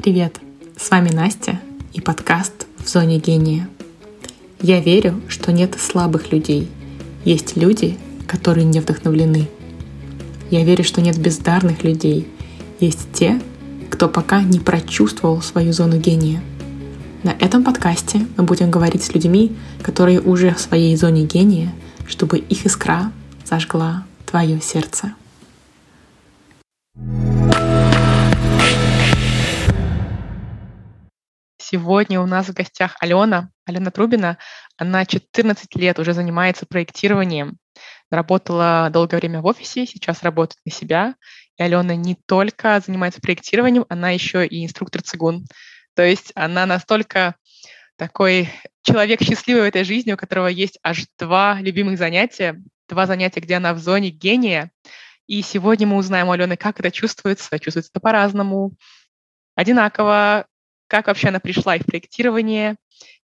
Привет! С вами Настя и подкаст «В зоне гения». Я верю, что нет слабых людей. Есть люди, которые не вдохновлены. Я верю, что нет бездарных людей. Есть те, кто пока не прочувствовал свою зону гения. На этом подкасте мы будем говорить с людьми, которые уже в своей зоне гения, чтобы их искра зажгла твое сердце. Сегодня у нас в гостях Алена, Алена Трубина. Она 14 лет уже занимается проектированием. Работала долгое время в офисе, сейчас работает на себя. И Алена не только занимается проектированием, она еще и инструктор цигун. То есть она настолько такой человек счастливый в этой жизни, у которого есть аж два любимых занятия, два занятия, где она в зоне гения. И сегодня мы узнаем у Алены, как это чувствуется. Чувствуется это по-разному, одинаково, как вообще она пришла и в проектирование,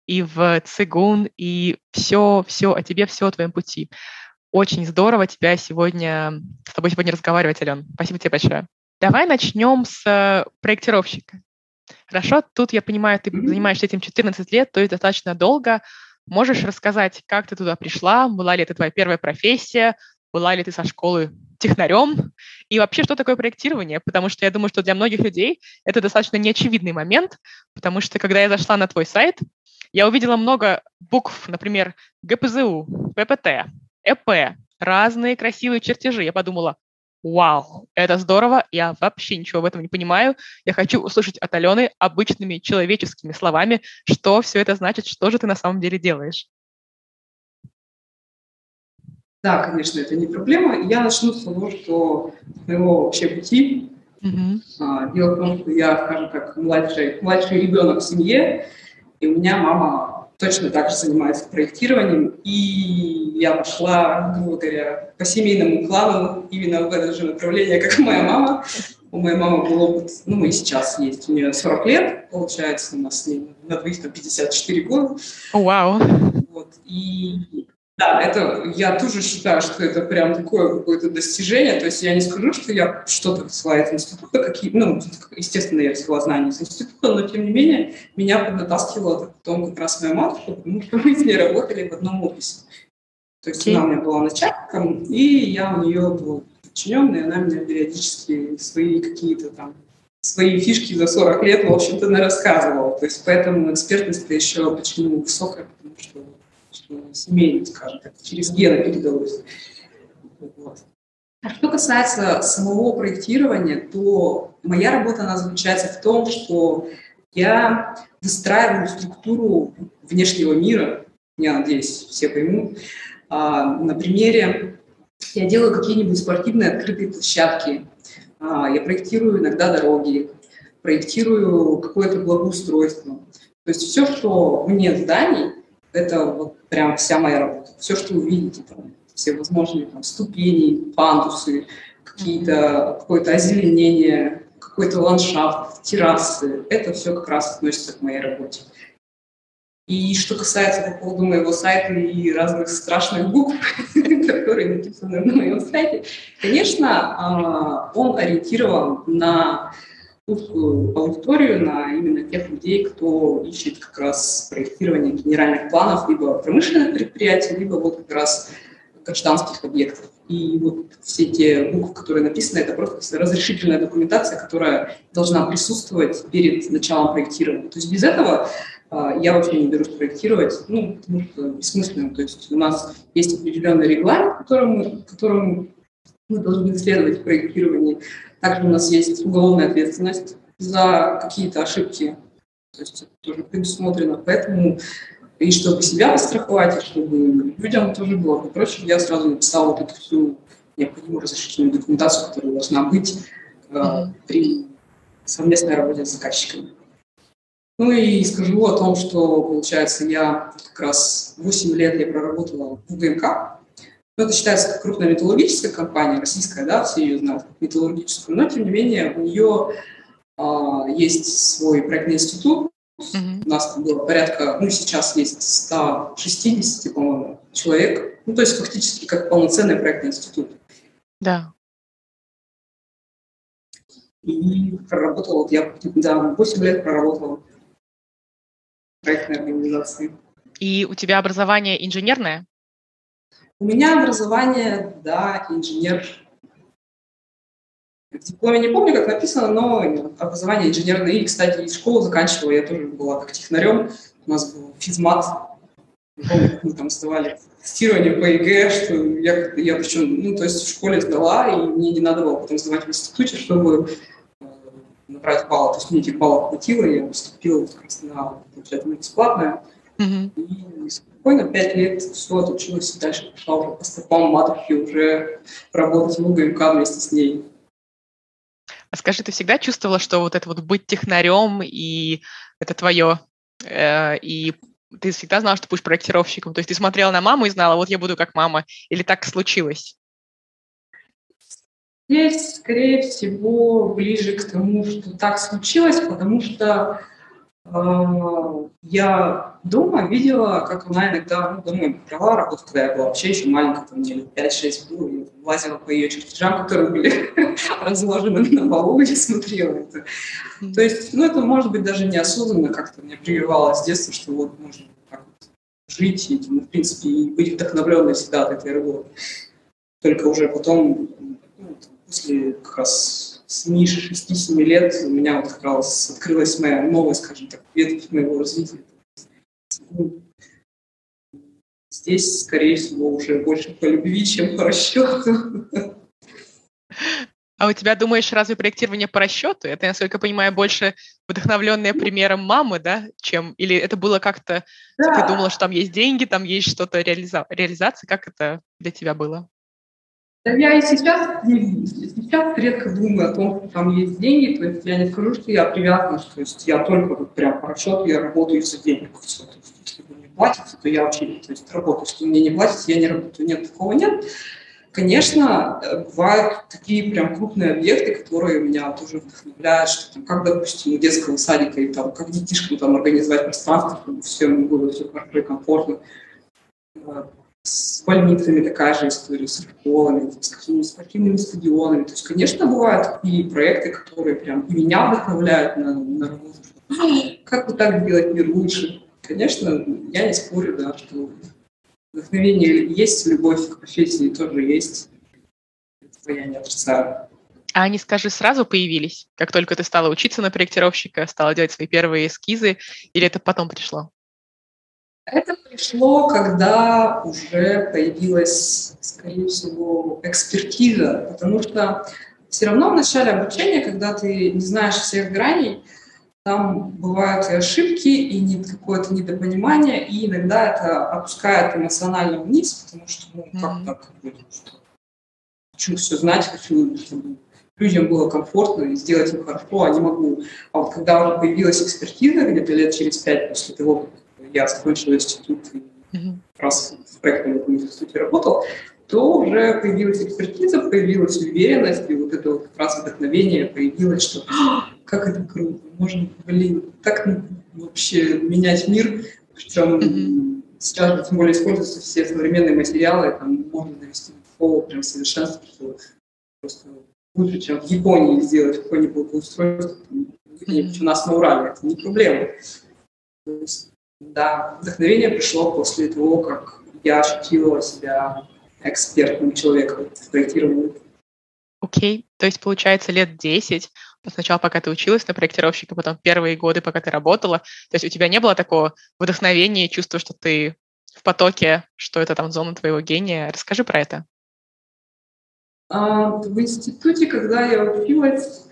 и в цигун, и все, все о тебе, все о твоем пути. Очень здорово тебя сегодня, с тобой сегодня разговаривать, Ален. Спасибо тебе большое. Давай начнем с проектировщика. Хорошо, тут я понимаю, ты занимаешься этим 14 лет, то есть достаточно долго. Можешь рассказать, как ты туда пришла? Была ли это твоя первая профессия? Была ли ты со школы технарем? И вообще, что такое проектирование? Потому что я думаю, что для многих людей это достаточно неочевидный момент, потому что когда я зашла на твой сайт, я увидела много букв, например, ГПЗУ, ППТ, ЭП, разные красивые чертежи. Я подумала, вау, это здорово, я вообще ничего в этом не понимаю. Я хочу услышать от Алены обычными человеческими словами, что все это значит, что же ты на самом деле делаешь. Да, конечно, это не проблема. Я начну с того, что моего вообще пути. Mm-hmm. Дело в том, что я, скажем так, младший, младший ребенок в семье, и у меня мама точно так же занимается проектированием, и я пошла, грубо говоря, по семейному клану именно в это же направление, как моя мама. У моей мамы был опыт, ну и сейчас есть, у нее 40 лет, получается, у нас с ней на двоих 54 года. Вау! Wow. Вот, и да, это я тоже считаю, что это прям такое какое-то достижение. То есть я не скажу, что я что-то взяла из института, какие, ну, естественно, я взяла знания из института, но тем не менее меня поднатаскивала потом как раз моя матушка, потому что мы с ней работали в одном офисе. То есть okay. она у меня была начальником, и я у нее был подчиненный, она меня периодически свои какие-то там свои фишки за 40 лет, в общем-то, рассказывала. То есть поэтому экспертность еще почему высокая, потому что семейно, скажем так, через гены передалось. Вот. А что касается самого проектирования, то моя работа, она заключается в том, что я выстраиваю структуру внешнего мира, я надеюсь, все поймут. А, на примере я делаю какие-нибудь спортивные открытые площадки, а, я проектирую иногда дороги, проектирую какое-то благоустройство. То есть все, что вне зданий, это вот прям вся моя работа. Все, что вы видите, там, все возможные там, ступени, пандусы, какие-то, какое-то озеленение, какой-то ландшафт, террасы, это все как раз относится к моей работе. И что касается по поводу моего сайта и разных страшных букв, которые написаны на моем сайте, конечно, а, он ориентирован на узкую аудиторию, на именно тех людей, кто ищет как раз проектирование генеральных планов либо промышленных предприятий, либо вот как раз гражданских объектов. И вот все те буквы, которые написаны, это просто разрешительная документация, которая должна присутствовать перед началом проектирования. То есть без этого а, я вообще не берусь проектировать, ну, потому что бессмысленно. То есть у нас есть определенный регламент, которому, которому мы должны следовать в проектировании. Также у нас есть уголовная ответственность за какие-то ошибки. То есть это тоже предусмотрено. Поэтому и чтобы себя постраховать, и чтобы людям тоже было попроще, я сразу написала вот эту всю необходимую разрешительную документацию, которая должна быть э, при совместной работе с заказчиками. Ну и скажу о том, что, получается, я как раз 8 лет я проработала в УГМК, ну, это считается как крупная металлургическая компания, российская, да, все ее знают, металлургическую, но, тем не менее, у нее а, есть свой проектный институт, mm-hmm. у нас было порядка, ну, сейчас есть 160, по-моему, человек, ну, то есть фактически как полноценный проектный институт. Да. И проработала, вот я да, 8 лет проработала в проектной организации. И у тебя образование инженерное? У меня образование, да, инженер. В дипломе не помню, как написано, но образование инженерное. И, кстати, школу заканчивала, я тоже была как технарем. У нас был физмат. Помню, мы там сдавали тестирование по ЕГЭ, что я, я причем, ну, то есть в школе сдала, и мне не надо было потом сдавать в институте, чтобы э, набрать баллы. То есть мне этих баллов хватило, я поступила раз на, получается, на бесплатное. Mm-hmm. И спокойно пять лет все отучилась, и дальше пошла уже по стопам матушки уже работать в УГМК вместе с ней. А скажи, ты всегда чувствовала, что вот это вот быть технарем, и это твое, э, и ты всегда знала, что будешь проектировщиком? То есть ты смотрела на маму и знала, вот я буду как мама, или так случилось? Здесь, скорее всего, ближе к тому, что так случилось, потому что я дома видела, как она иногда, ну, дома брала работу, когда я была вообще еще маленькая, там мне лет 5-6 было, и лазила по ее чертежам, которые были разложены на полу, и смотрела это. То есть, ну, это, может быть, даже неосознанно как-то мне прививалось с детства, что вот можно так вот жить, и, ну, в принципе, и быть вдохновленной всегда от этой работы. Только уже потом, ну, после как раз с Миши 6-7 лет у меня вот как раз открылась моя новая, скажем так, ветвь моего развития. Ну, здесь, скорее всего, уже больше по любви, чем по расчету. А у тебя, думаешь, разве проектирование по расчету? Это, насколько я понимаю, больше вдохновленное примером мамы, да, чем... Или это было как-то... Да. Ты думала, что там есть деньги, там есть что-то реализа... реализация? Как это для тебя было? Да я и сейчас, сейчас редко думаю о том, что там есть деньги, то есть я не скажу, что я привязана, то есть я только вот прям по расчету, я работаю из-за денег. Все. То есть, если вы мне платите, то я вообще то есть, работаю. Если мне не платите, я не работаю. Нет, такого нет. Конечно, бывают такие прям крупные объекты, которые меня тоже вдохновляют, что там, как, допустим, у детского садика, и там, как детишкам там организовать пространство, чтобы всем было все хорошо и комфортно с больницами такая же история, с школами, с какими спортивными стадионами. То есть, конечно, бывают такие проекты, которые прям меня вдохновляют на, на работу. Как бы так сделать мир лучше? Конечно, я не спорю, да, что вдохновение есть, любовь к профессии тоже есть. Это я не отрицаю. А они, скажи, сразу появились, как только ты стала учиться на проектировщика, стала делать свои первые эскизы, или это потом пришло? Это пришло, когда уже появилась, скорее всего, экспертиза, потому что все равно в начале обучения, когда ты не знаешь всех граней, там бывают и ошибки, и какое-то недопонимание, и иногда это опускает эмоционально вниз, потому что, ну, как так, что хочу все знать, хочу, чтобы людям было комфортно и сделать им хорошо, а не могу. А вот когда уже появилась экспертиза, где-то лет через пять после того, я закончил институт и mm-hmm. раз в проектном институте работал, то уже появилась экспертиза, появилась уверенность, и вот это вот как раз вдохновение появилось, что «А, как это круто, можно, блин, так вообще менять мир, причем mm-hmm. сейчас тем более используются все современные материалы, там можно довести до прям совершенства, что просто лучше, чем в Японии сделать какое-нибудь благоустройство, mm-hmm. у нас на Урале, это не проблема. То есть да, вдохновение пришло после того, как я ощутила себя экспертным человеком в проектировании. Окей, okay. то есть получается лет 10, сначала пока ты училась на проектировщика, потом первые годы, пока ты работала, то есть у тебя не было такого вдохновения, чувства, что ты в потоке, что это там зона твоего гения. Расскажи про это. А, в институте, когда я училась,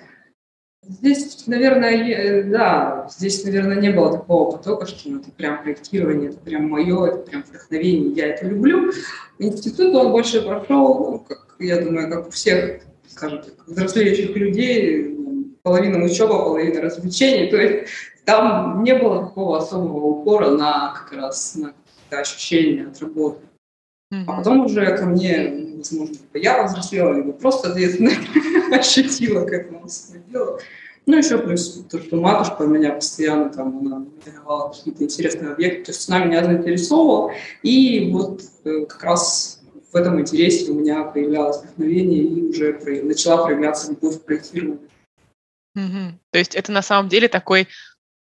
Здесь, наверное, э, да, здесь, наверное, не было такого потока, что это прям проектирование, это прям мое, это прям вдохновение, я это люблю. Институт, он больше прошел, ну, как, я думаю, как у всех, скажем так, взрослеющих людей, половина учеба, половина развлечений, то есть там не было такого особого упора на как раз на ощущения от работы. А потом уже ко мне, возможно, я взрослела, либо просто ответственно ощутила к этому свое дело. Ну, еще плюс то, что матушка меня постоянно там, она давала какие-то интересные объекты, то есть она меня заинтересовывала, и вот э, как раз в этом интересе у меня появлялось вдохновение, и уже про... начала проявляться любовь к проектированию. Угу. То есть это на самом деле такой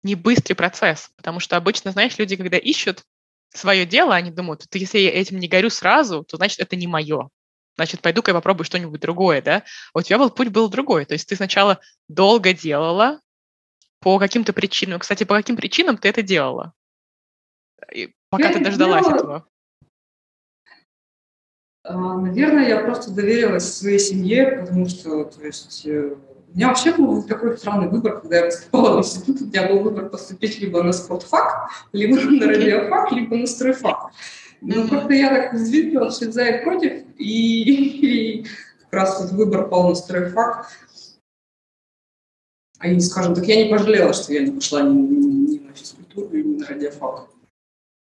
не быстрый процесс, потому что обычно, знаешь, люди, когда ищут свое дело, они думают, что если я этим не горю сразу, то значит это не мое. Значит, пойду-ка я попробую что-нибудь другое, да? А у тебя был путь был другой. То есть ты сначала долго делала по каким-то причинам. Кстати, по каким причинам ты это делала? И пока я ты дождалась делала... этого. А, наверное, я просто доверилась своей семье, потому что, то есть, э, у меня вообще был такой странный выбор, когда я поступала в институт, у меня был выбор поступить либо на спортфак, либо на радиофак, либо на стройфак. Но как-то я так взвинтила все за и против, и, и как раз вот выбор пал на стройфак. А и, скажем так, я не пожалела, что я не пошла ни, ни, ни на физкультуру, ни на радиофак.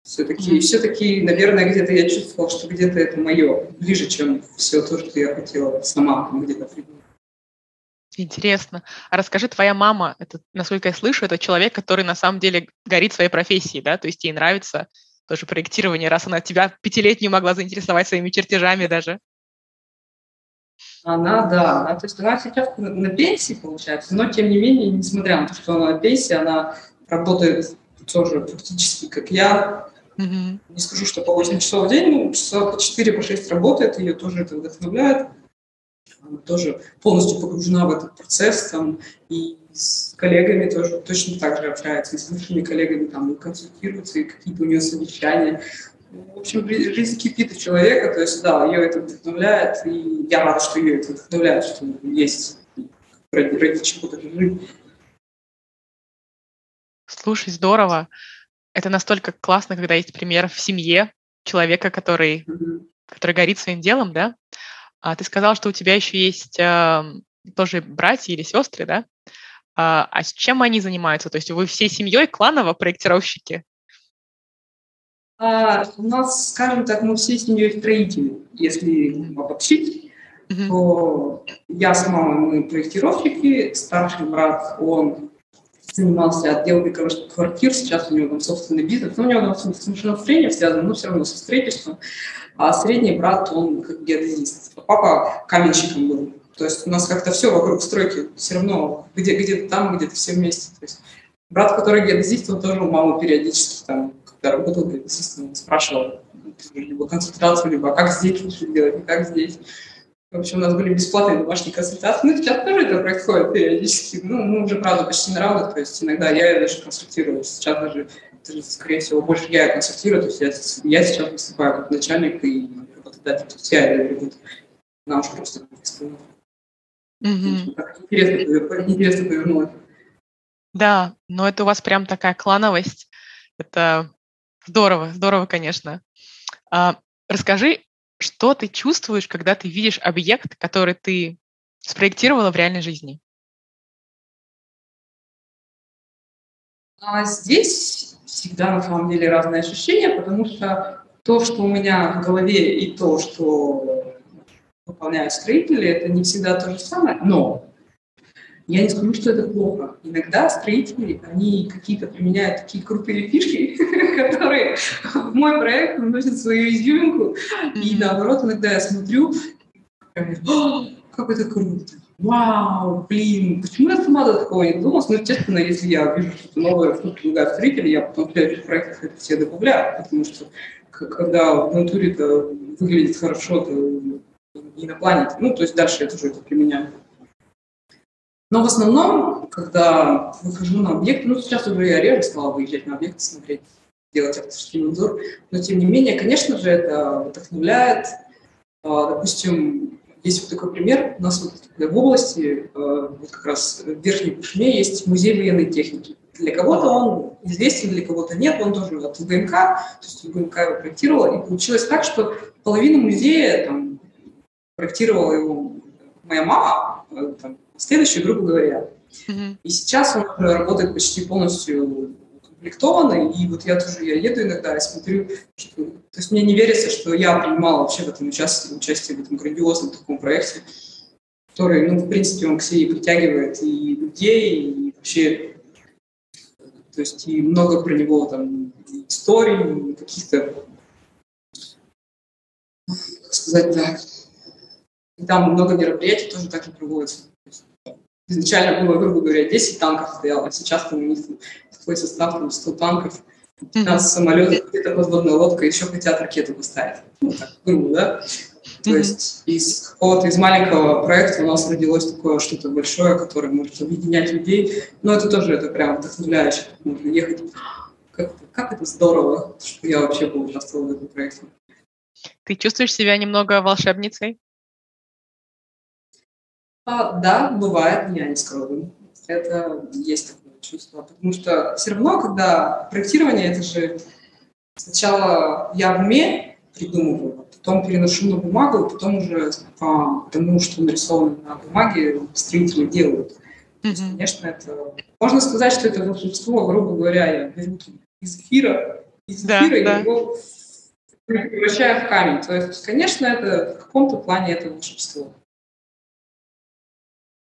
Все-таки, mm-hmm. все-таки, наверное, где-то я чувствовала, что где-то это мое, ближе, чем все то, что я хотела сама где-то придумать. Интересно. А расскажи, твоя мама, это, насколько я слышу, это человек, который на самом деле горит своей профессией, да? То есть ей нравится тоже проектирование, раз она тебя пятилетнюю могла заинтересовать своими чертежами даже. Она, да, она, то есть она сейчас на, пенсии, получается, но тем не менее, несмотря на то, что она на пенсии, она работает тоже практически как я. Mm-hmm. Не скажу, что по 8 часов в день, но часа по 4, по 6 работает, ее тоже это вдохновляет она тоже полностью погружена в этот процесс, там, и с коллегами тоже точно так же общается, и с бывшими коллегами там консультируется, и какие-то у нее совещания. В общем, жизнь кипит у человека, то есть, да, ее это вдохновляет, и я рада, что ее это вдохновляет, что есть ради, ради чего даже жить. Слушай, здорово. Это настолько классно, когда есть пример в семье человека, который, mm-hmm. который горит своим делом, да? А ты сказал, что у тебя еще есть э, тоже братья или сестры, да? А, а с чем они занимаются? То есть вы всей семьей кланово проектировщики? А, у нас, скажем так, мы всей семьей строители, если обобщить. Mm-hmm. То я с мамой, мы проектировщики, старший брат, он занимался отделкой квартир, сейчас у него там собственный бизнес, но у него там с машиностроением связано, но все равно со строительством а средний брат, он как геодезист. Папа каменщиком был. То есть у нас как-то все вокруг стройки, все равно где, где-то там, где-то все вместе. То есть брат, который геодезист, он тоже у мамы периодически там, когда работал геодезистом, спрашивал либо консультацию, либо а как здесь лучше делать, и как здесь. В общем, у нас были бесплатные домашние консультации. Ну, сейчас тоже это происходит периодически. Ну, мы уже, правда, почти на равных, то есть иногда я даже консультирую. Сейчас даже это скорее всего, больше я консультирую, то есть я, я сейчас выступаю как начальник и работодатель, то есть я это она уже просто. Mm-hmm. интересно, интересно повернулось. Да, но это у вас прям такая клановость. Это здорово, здорово, конечно. А, расскажи, что ты чувствуешь, когда ты видишь объект, который ты спроектировала в реальной жизни? А здесь всегда на самом деле разные ощущения, потому что то, что у меня в голове и то, что выполняют строители, это не всегда то же самое, но я не скажу, что это плохо. Иногда строители, они какие-то применяют такие крутые фишки, которые в мой проект вносят свою изюминку, и наоборот, иногда я смотрю, как это круто вау, блин, почему я сама до такого не додумалась? Ну, естественно, если я вижу что-то новое, что предлагают строители, я потом в следующих проектах это все добавляю, потому что когда в натуре это выглядит хорошо, то и на плане, ну, то есть дальше я тоже это применяю. Но в основном, когда выхожу на объект, ну, сейчас уже я реже стала выезжать на объекты, смотреть, делать авторский надзор, но тем не менее, конечно же, это вдохновляет. А, допустим, есть вот такой пример. У нас вот в области, э, вот как раз в Верхней Пушме, есть музей военной техники. Для кого-то он известен, для кого-то нет. Он тоже от УГМК, то есть УГМК его проектировал. И получилось так, что половину музея там, проектировала его моя мама, э, там, следующую, грубо говоря. Mm-hmm. И сейчас он уже работает почти полностью укомплектованы, и вот я тоже, я еду иногда и смотрю, что, то есть мне не верится, что я принимала вообще в этом участие, участие в этом грандиозном таком проекте, который, ну, в принципе, он к себе притягивает и людей, и вообще, то есть и много про него там историй, каких-то, как сказать, да, и там много мероприятий тоже так и проводятся. изначально было, грубо говоря, 10 танков стояло, а сейчас там у них такой состав, там 100 танков, 15 mm-hmm. самолетов, где-то подводная лодка, еще хотят ракету поставить. Ну, так, грубо, да? То mm-hmm. есть из какого-то из маленького проекта у нас родилось такое что-то большое, которое может объединять людей. Но это тоже это прям вдохновляюще. Можно ехать. Как, как это здорово, что я вообще поучаствовала в этом проекте. Ты чувствуешь себя немного волшебницей? А, да, бывает, я не скрою. Это есть такое чувство. Потому что все равно, когда проектирование, это же сначала я в уме придумываю, потом переношу на бумагу, потом уже по тому, что нарисовано на бумаге, строители делают. Mm-hmm. есть, конечно, это... Можно сказать, что это волшебство, грубо говоря, я беру из эфира, из эфира да, и его превращаю в камень. То есть, конечно, это в каком-то плане это волшебство.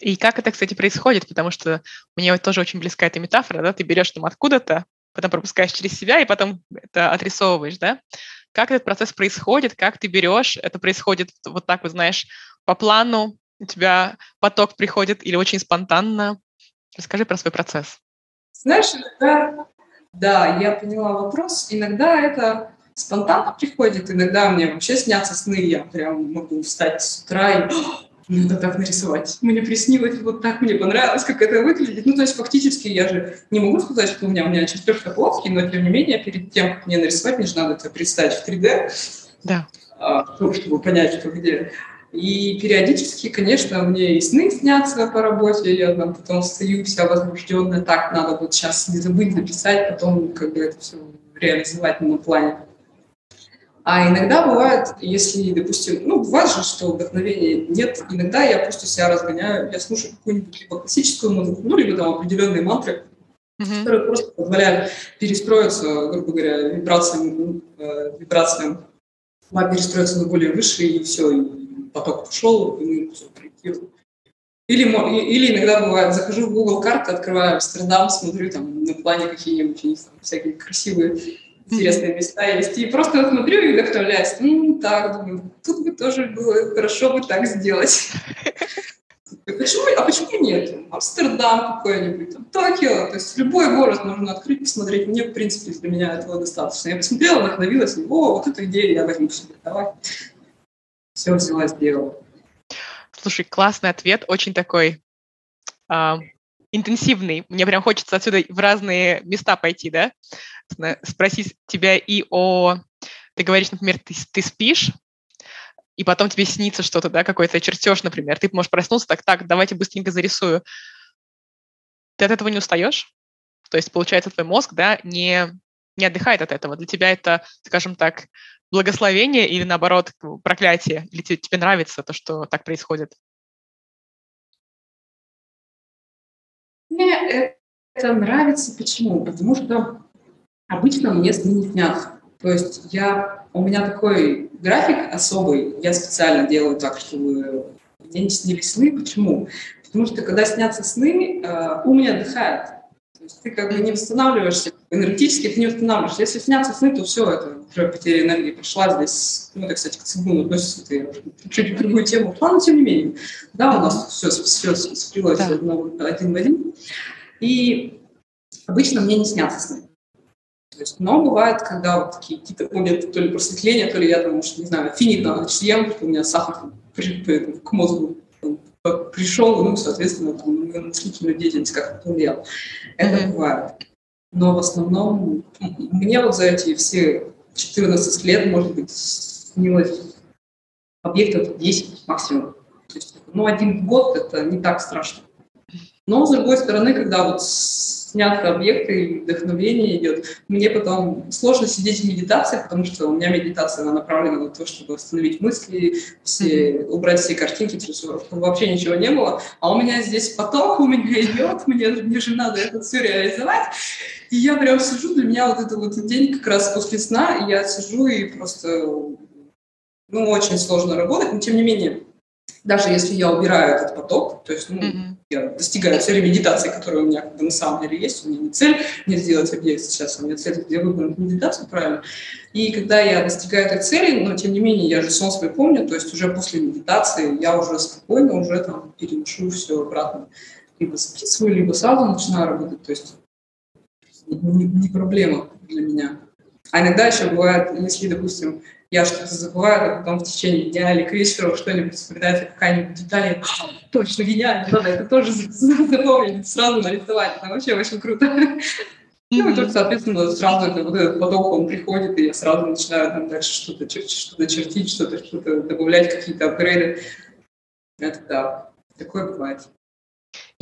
И как это, кстати, происходит? Потому что мне вот тоже очень близка эта метафора, да, ты берешь там откуда-то, потом пропускаешь через себя и потом это отрисовываешь, да? Как этот процесс происходит, как ты берешь, это происходит вот так, вот знаешь, по плану, у тебя поток приходит или очень спонтанно? Расскажи про свой процесс. Знаешь, иногда, да, я поняла вопрос. Иногда это спонтанно приходит, иногда мне вообще снятся сны, я прям могу встать с утра и надо так нарисовать. Мне приснилось, вот так мне понравилось, как это выглядит. Ну, то есть фактически я же не могу сказать, что у меня, у меня чертеж плоский, но тем не менее, перед тем, как мне нарисовать, мне же надо это представить в 3D, да. А, чтобы понять, что где. И периодически, конечно, мне и сны снятся по работе, я там потом встаю вся возбужденная, так, надо вот сейчас не забыть написать, потом как бы это все реализовать на плане. А иногда бывает, если, допустим, ну, бывает же, что вдохновения нет, иногда я просто себя разгоняю, я слушаю какую-нибудь либо классическую музыку, ну, либо там определенные мантры, mm-hmm. которые просто позволяют перестроиться, грубо говоря, вибрациям, э, вибрациям перестроиться на более высшие, и все, и поток пошел, и мы все проектируем. Или, или иногда бывает, захожу в Google карты, открываю Амстердам, смотрю там на плане какие-нибудь всякие красивые интересные места есть. И просто смотрю и вдохновляюсь. Ну, так, думаю, тут бы тоже было хорошо бы так сделать. Почему, а почему нет? Амстердам какой-нибудь, там, Токио, то есть любой город можно открыть, посмотреть. Мне, в принципе, для меня этого достаточно. Я посмотрела, вдохновилась, о, вот эту идею я возьму себе, давай. Все взяла, сделала. Слушай, классный ответ, очень такой а, интенсивный. Мне прям хочется отсюда в разные места пойти, да? Спросить тебя и о... Ты говоришь, например, ты, ты спишь, и потом тебе снится что-то, да, какой-то чертеж, например. Ты можешь проснуться, так, так, давайте быстренько зарисую. Ты от этого не устаешь? То есть, получается, твой мозг, да, не, не отдыхает от этого. Для тебя это, скажем так, благословение или, наоборот, проклятие? Или тебе, тебе нравится то, что так происходит? Мне это нравится. Почему? Потому что обычно мне сны не снятся. То есть я, у меня такой график особый. Я специально делаю так, чтобы мне не снились сны. Почему? Потому что когда снятся сны, э, ум не отдыхает. То есть ты как бы не восстанавливаешься энергетически, ты не восстанавливаешься. Если снятся сны, то все, это уже потеря энергии прошла здесь. Ну, это, кстати, к цигуну относится, это чуть в другую тему. Но, тем не менее, да, у нас все, все сплелось да. один в один. И обычно мне не снятся сны. То есть, но бывает, когда вот такие какие-то моменты, то ли просветления, то ли я думаю, что, не знаю, финит надо съем, что у меня сахар к мозгу пришел, ну, соответственно, там, на мыслительную деятельность как-то повлиял. Это mm-hmm. бывает. Но в основном мне вот за эти все 14 лет, может быть, снилось объектов 10 максимум. То есть, ну, один год это не так страшно. Но, с другой стороны, когда вот снятся объекты и вдохновение идет, мне потом сложно сидеть в медитации, потому что у меня медитация она направлена на то, чтобы восстановить мысли, все, убрать все картинки, чтобы вообще ничего не было. А у меня здесь поток, у меня идет, мне, мне же надо это все реализовать. И я прям сижу, для меня вот этот вот день как раз после сна, я сижу и просто, ну, очень сложно работать, но тем не менее, даже если я убираю этот поток, то есть ну, mm-hmm. я достигаю цели медитации, которая у меня как бы, на самом деле есть, у меня не цель не сделать объект сейчас, у меня цель где выбрать медитацию правильно. И когда я достигаю этой цели, но тем не менее я же сон свой помню, то есть уже после медитации я уже спокойно уже там переношу все обратно либо записываю, либо сразу начинаю работать. То есть не, не проблема для меня. А иногда еще бывает, если, допустим, я что-то забываю, а потом в течение дня или к вечеру что-нибудь вспоминается, какая-нибудь деталь, точно гениально, надо это тоже запомнить, сразу нарисовать, это вообще очень круто. Ну, и только, соответственно, сразу это, вот этот поток, он приходит, и я сразу начинаю там дальше что-то что чертить, что-то что добавлять, какие-то апгрейды. Это да, такое бывает.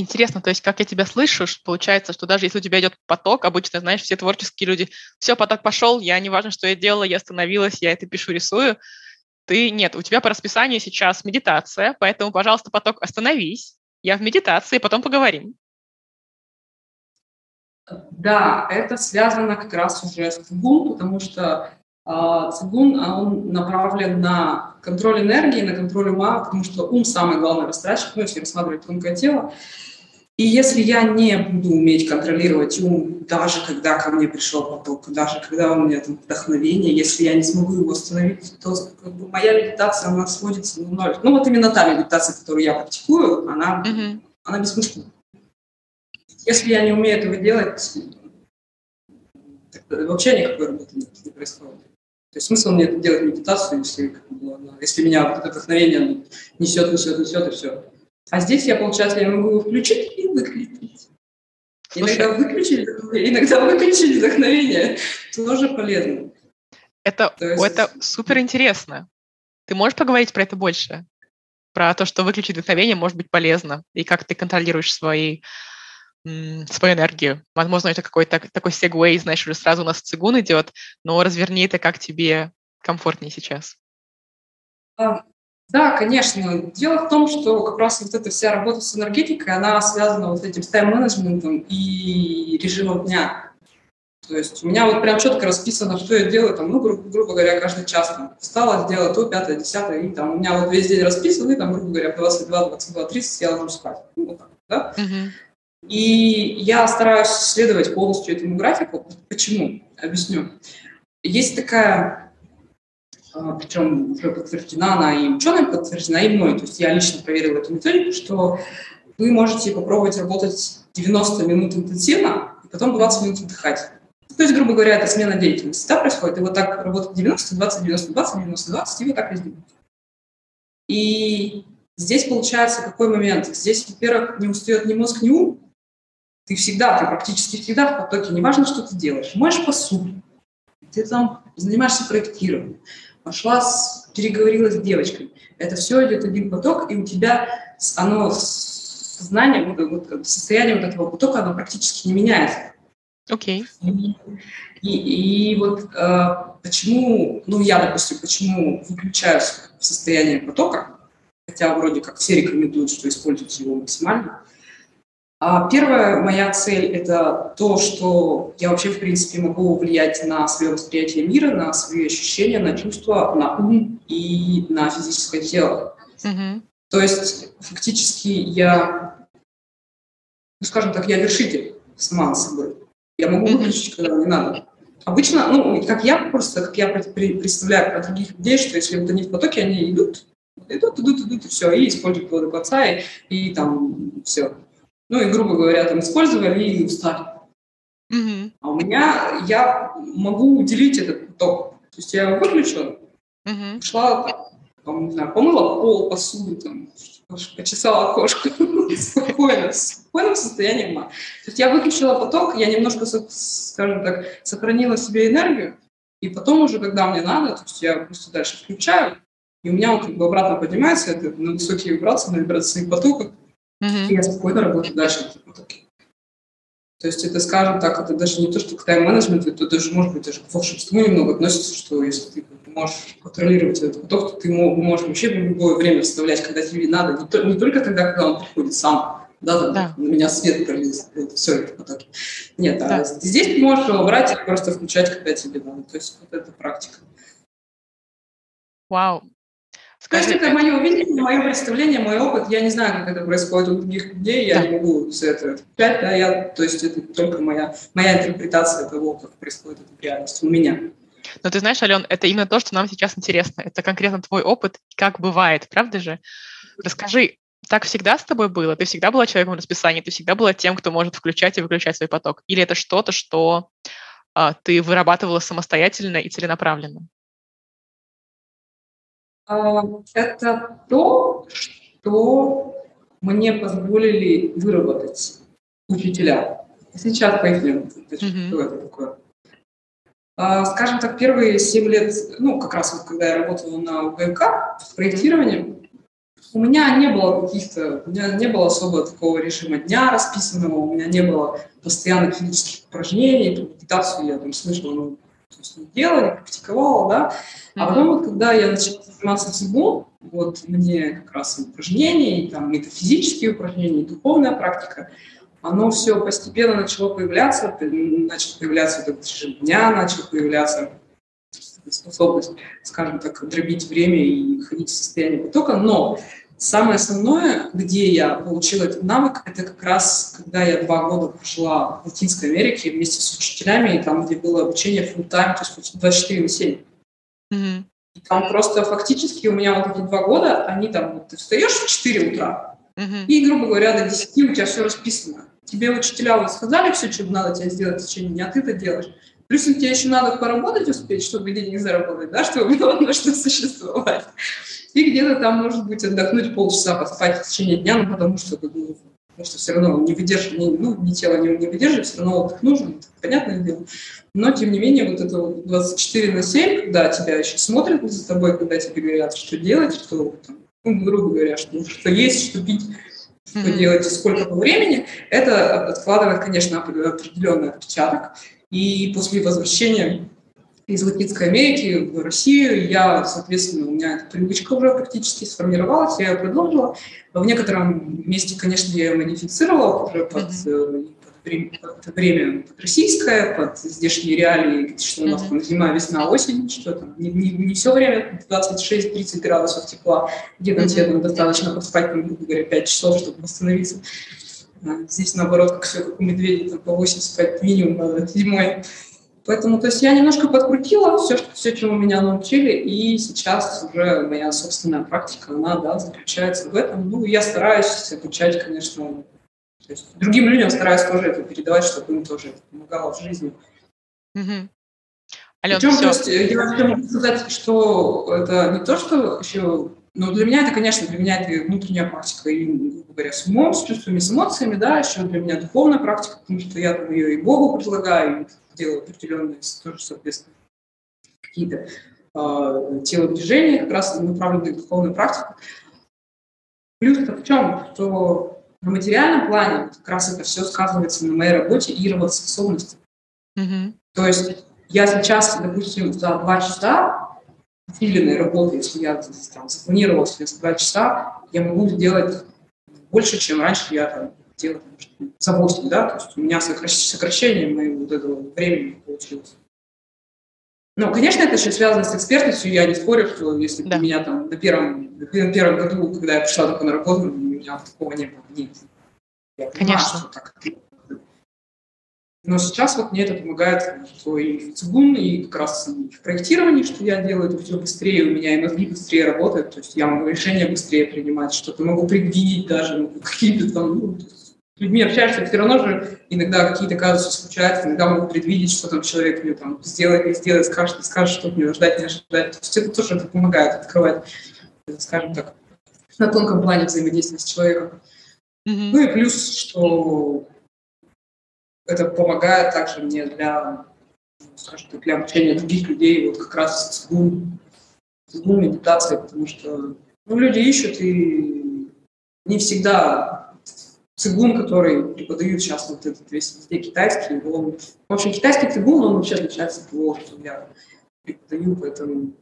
Интересно, то есть, как я тебя слышу, получается, что даже если у тебя идет поток, обычно, знаешь, все творческие люди, все, поток пошел, я не важно, что я делала, я остановилась, я это пишу, рисую. Ты нет, у тебя по расписанию сейчас медитация, поэтому, пожалуйста, поток остановись, я в медитации, потом поговорим. Да, это связано как раз уже с цигун, потому что э, цигун, он направлен на контроль энергии, на контроль ума, потому что ум самый главный растратчик, ну, если рассматривать тонкое тело. И если я не буду уметь контролировать ум, даже когда ко мне пришел поток, даже когда у меня там вдохновение, если я не смогу его остановить, то как бы, моя медитация, она сводится на ноль. Ну вот именно та медитация, которую я практикую, она, mm-hmm. она бессмысленна. Если я не умею этого делать, вообще никакой работы не происходит. То есть смысл мне делать медитацию, если, как бы, если меня вот это вдохновение несет, несет, несет, и все. А здесь я, получается, я могу его включить и выключить. Иногда выключить, иногда выключить вдохновение тоже полезно. Это, есть... это супер интересно. Ты можешь поговорить про это больше? Про то, что выключить вдохновение может быть полезно, и как ты контролируешь свои свою энергию. Возможно, это какой-то такой сегвей, знаешь, уже сразу у нас цигун идет, но разверни это, как тебе комфортнее сейчас. Да, конечно. Дело в том, что как раз вот эта вся работа с энергетикой, она связана вот с этим тайм-менеджментом и режимом дня. То есть у меня вот прям четко расписано, что я делаю, там, ну, грубо, грубо говоря, каждый час там, встала, сделала то, пятое, десятое, и там у меня вот весь день расписан, и там, грубо говоря, в 22, 22, 30 я ложу спать. Ну, вот так, да? Uh-huh. И я стараюсь следовать полностью этому графику. Почему? Объясню. Есть такая, а, причем уже подтверждена она и ученым, подтверждена и мной, то есть я лично проверила эту методику, что вы можете попробовать работать 90 минут интенсивно, и потом 20 минут отдыхать. То есть, грубо говоря, это смена деятельности. Да, происходит. И вот так работать 90, 20, 90, 20, 90, 20, и вот так везде. И здесь получается какой момент? Здесь, во-первых, не устает ни мозг, ни ум, ты всегда, ты практически всегда в потоке, неважно, что ты делаешь. Моешь посуду, ты там занимаешься проектированием, пошла, с, переговорила с девочкой. Это все идет один поток, и у тебя оно, сознание, вот, вот, состояние вот этого потока, оно практически не меняется. Окей. Okay. И, и, вот э, почему, ну я, допустим, почему выключаюсь в состояние потока, хотя вроде как все рекомендуют, что использовать его максимально, первая моя цель – это то, что я вообще, в принципе, могу влиять на свое восприятие мира, на свои ощущения, на чувства, на ум и на физическое тело. Mm-hmm. То есть, фактически, я, ну, скажем так, я вершитель сама собой. Я могу выключить, когда мне надо. Обычно, ну, как я просто, как я представляю про других людей, что если вот они в потоке, они идут, идут, идут, идут, и все, и используют воду отца, и, и там все ну и, грубо говоря, там использовали и устали. Mm-hmm. А у меня, я могу уделить этот поток. То есть я выключила, mm-hmm. шла, там, не знаю, помыла пол, посуду, там, почесала кошку спокойно, в спокойном состоянии ума. То есть я выключила поток, я немножко, скажем так, сохранила себе энергию, и потом уже, когда мне надо, то есть я просто дальше включаю, и у меня он как бы обратно поднимается, это на высокие вибрации, на вибрационных потоках, Mm-hmm. И я спокойно работаю дальше. То есть это, скажем так, это даже не то, что к тайм-менеджменту, это даже, может быть, даже к волшебству немного относится, что если ты можешь контролировать этот поток, то ты можешь вообще в любое время вставлять, когда тебе надо, не, то, не только тогда, когда он приходит сам, да, там, да. на меня свет это все, это потоки. Нет, а да. а здесь ты можешь его брать и просто включать, когда тебе надо. То есть вот это практика. Вау, Скажи, То есть это мое видение, мое представление, мой опыт. Я не знаю, как это происходит у других людей, я да. не могу с этого отвечать, да, я, то есть это только моя, моя интерпретация того, как происходит это в реальности у меня. Но ты знаешь, Ален, это именно то, что нам сейчас интересно. Это конкретно твой опыт, как бывает, правда же? Расскажи, так всегда с тобой было? Ты всегда была человеком расписания? Ты всегда была тем, кто может включать и выключать свой поток? Или это что-то, что а, ты вырабатывала самостоятельно и целенаправленно? А, это то, что мне позволили выработать учителя. Сейчас поясню, mm-hmm. что это такое. А, скажем так, первые семь лет, ну, как раз вот когда я работала на УГМК с проектированием, у меня не было каких-то, у меня не было особо такого режима дня расписанного, у меня не было постоянных физических упражнений, медитацию я там слышала, ну, то есть не делала, не практиковала, да. А потом вот, когда я начала заниматься цигун, вот мне как раз и упражнения, и там метафизические упражнения, и духовная практика, оно все постепенно начало появляться, начал появляться этот режим дня, начал появляться способность, скажем так, дробить время и ходить в состояние потока, но Самое основное, где я получила этот навык, это как раз, когда я два года прожила в Латинской Америке вместе с учителями, и там, где было обучение full time, то есть 24 на 7. Mm-hmm. И там просто фактически у меня вот эти два года, они там, ты встаешь в 4 утра, mm-hmm. и, грубо говоря, до 10 у тебя все расписано. Тебе учителя вот сказали все, что надо тебе сделать в течение дня, ты это делаешь. Плюс тебе еще надо поработать успеть, чтобы денег заработать, да, чтобы было на что существовать и где-то там, может быть, отдохнуть полчаса, поспать в течение дня, ну, потому что, ну, потому что все равно не выдерживает, не, ну, ни тело не, не выдерживает, все равно отдых нужен, понятное дело. Но, тем не менее, вот это вот 24 на 7, когда тебя еще смотрят за тобой, когда тебе говорят, что делать, что, там, ну, грубо говоря, что, что есть, что пить, что mm-hmm. делать и сколько по времени, это откладывает, конечно, определенный отпечаток. И после возвращения из Латинской Америки в Россию. Я, соответственно, у меня эта привычка уже практически сформировалась, я ее продолжила. В некотором месте, конечно, я ее модифицировала уже под, mm-hmm. под, под время под российское, под здешние реалии, что у нас mm-hmm. там зима, весна, осень, что там, не, не, не все время 26-30 градусов тепла, где-то mm-hmm. тебе достаточно поспать, там, грубо говоря, 5 часов, чтобы восстановиться. А здесь, наоборот, как все, как у медведей, там, по 8 спать минимум надо зимой. Поэтому, то есть я немножко подкрутила все, что, все, чему меня научили, и сейчас уже моя собственная практика, она, да, заключается в этом. Ну, я стараюсь обучать, конечно, то есть другим людям стараюсь тоже это передавать, чтобы им тоже это помогало в жизни. Угу. Алена, Причем, все. то есть, я хочу сказать, что это не то, что еще но для меня это, конечно, для меня это внутренняя практика, и, грубо говоря, с умом, с чувствами, с эмоциями, да, еще для меня духовная практика, потому что я там ее и Богу предлагаю, и делаю определенные тоже, соответственно, какие-то э, телодвижения, как раз направленные в духовную практику. Плюс-то в чем? Что на материальном плане как раз это все сказывается на моей работе и работоспособности. Mm-hmm. То есть я сейчас, допустим, за два часа усиленной работы, если я там, запланировал себе за два часа, я могу сделать больше, чем раньше я там, делал за 8, да, то есть у меня сокращение моего вот этого времени получилось. Ну, конечно, это еще связано с экспертностью, я не спорю, что если да. меня там на первом, на первом году, когда я пришла только на работу, у меня такого не было. Нет. Я понимаю, конечно. Что так, но сейчас вот мне это помогает что и в цигун, и как раз и в проектировании, что я делаю, это все быстрее, у меня и мозги быстрее работают, то есть я могу решения быстрее принимать, что-то могу предвидеть даже, ну, какие-то там, ну, людьми общаешься, все равно же иногда какие-то казусы случаются, иногда могу предвидеть, что там человек мне там сделает, не сделает, скажет, не скажет, что мне ждать, не ожидать. То есть это тоже это помогает открывать, скажем так, на тонком плане взаимодействия с человеком. Mm-hmm. Ну и плюс, что это помогает также мне для, скажем так, для обучения других людей, вот как раз цигун, цигун медитации, потому что ну, люди ищут, и не всегда цигун, который преподают сейчас вот этот весь везде китайский, он, в общем, китайский цигун, он вообще отличается от того, что я преподаю, поэтому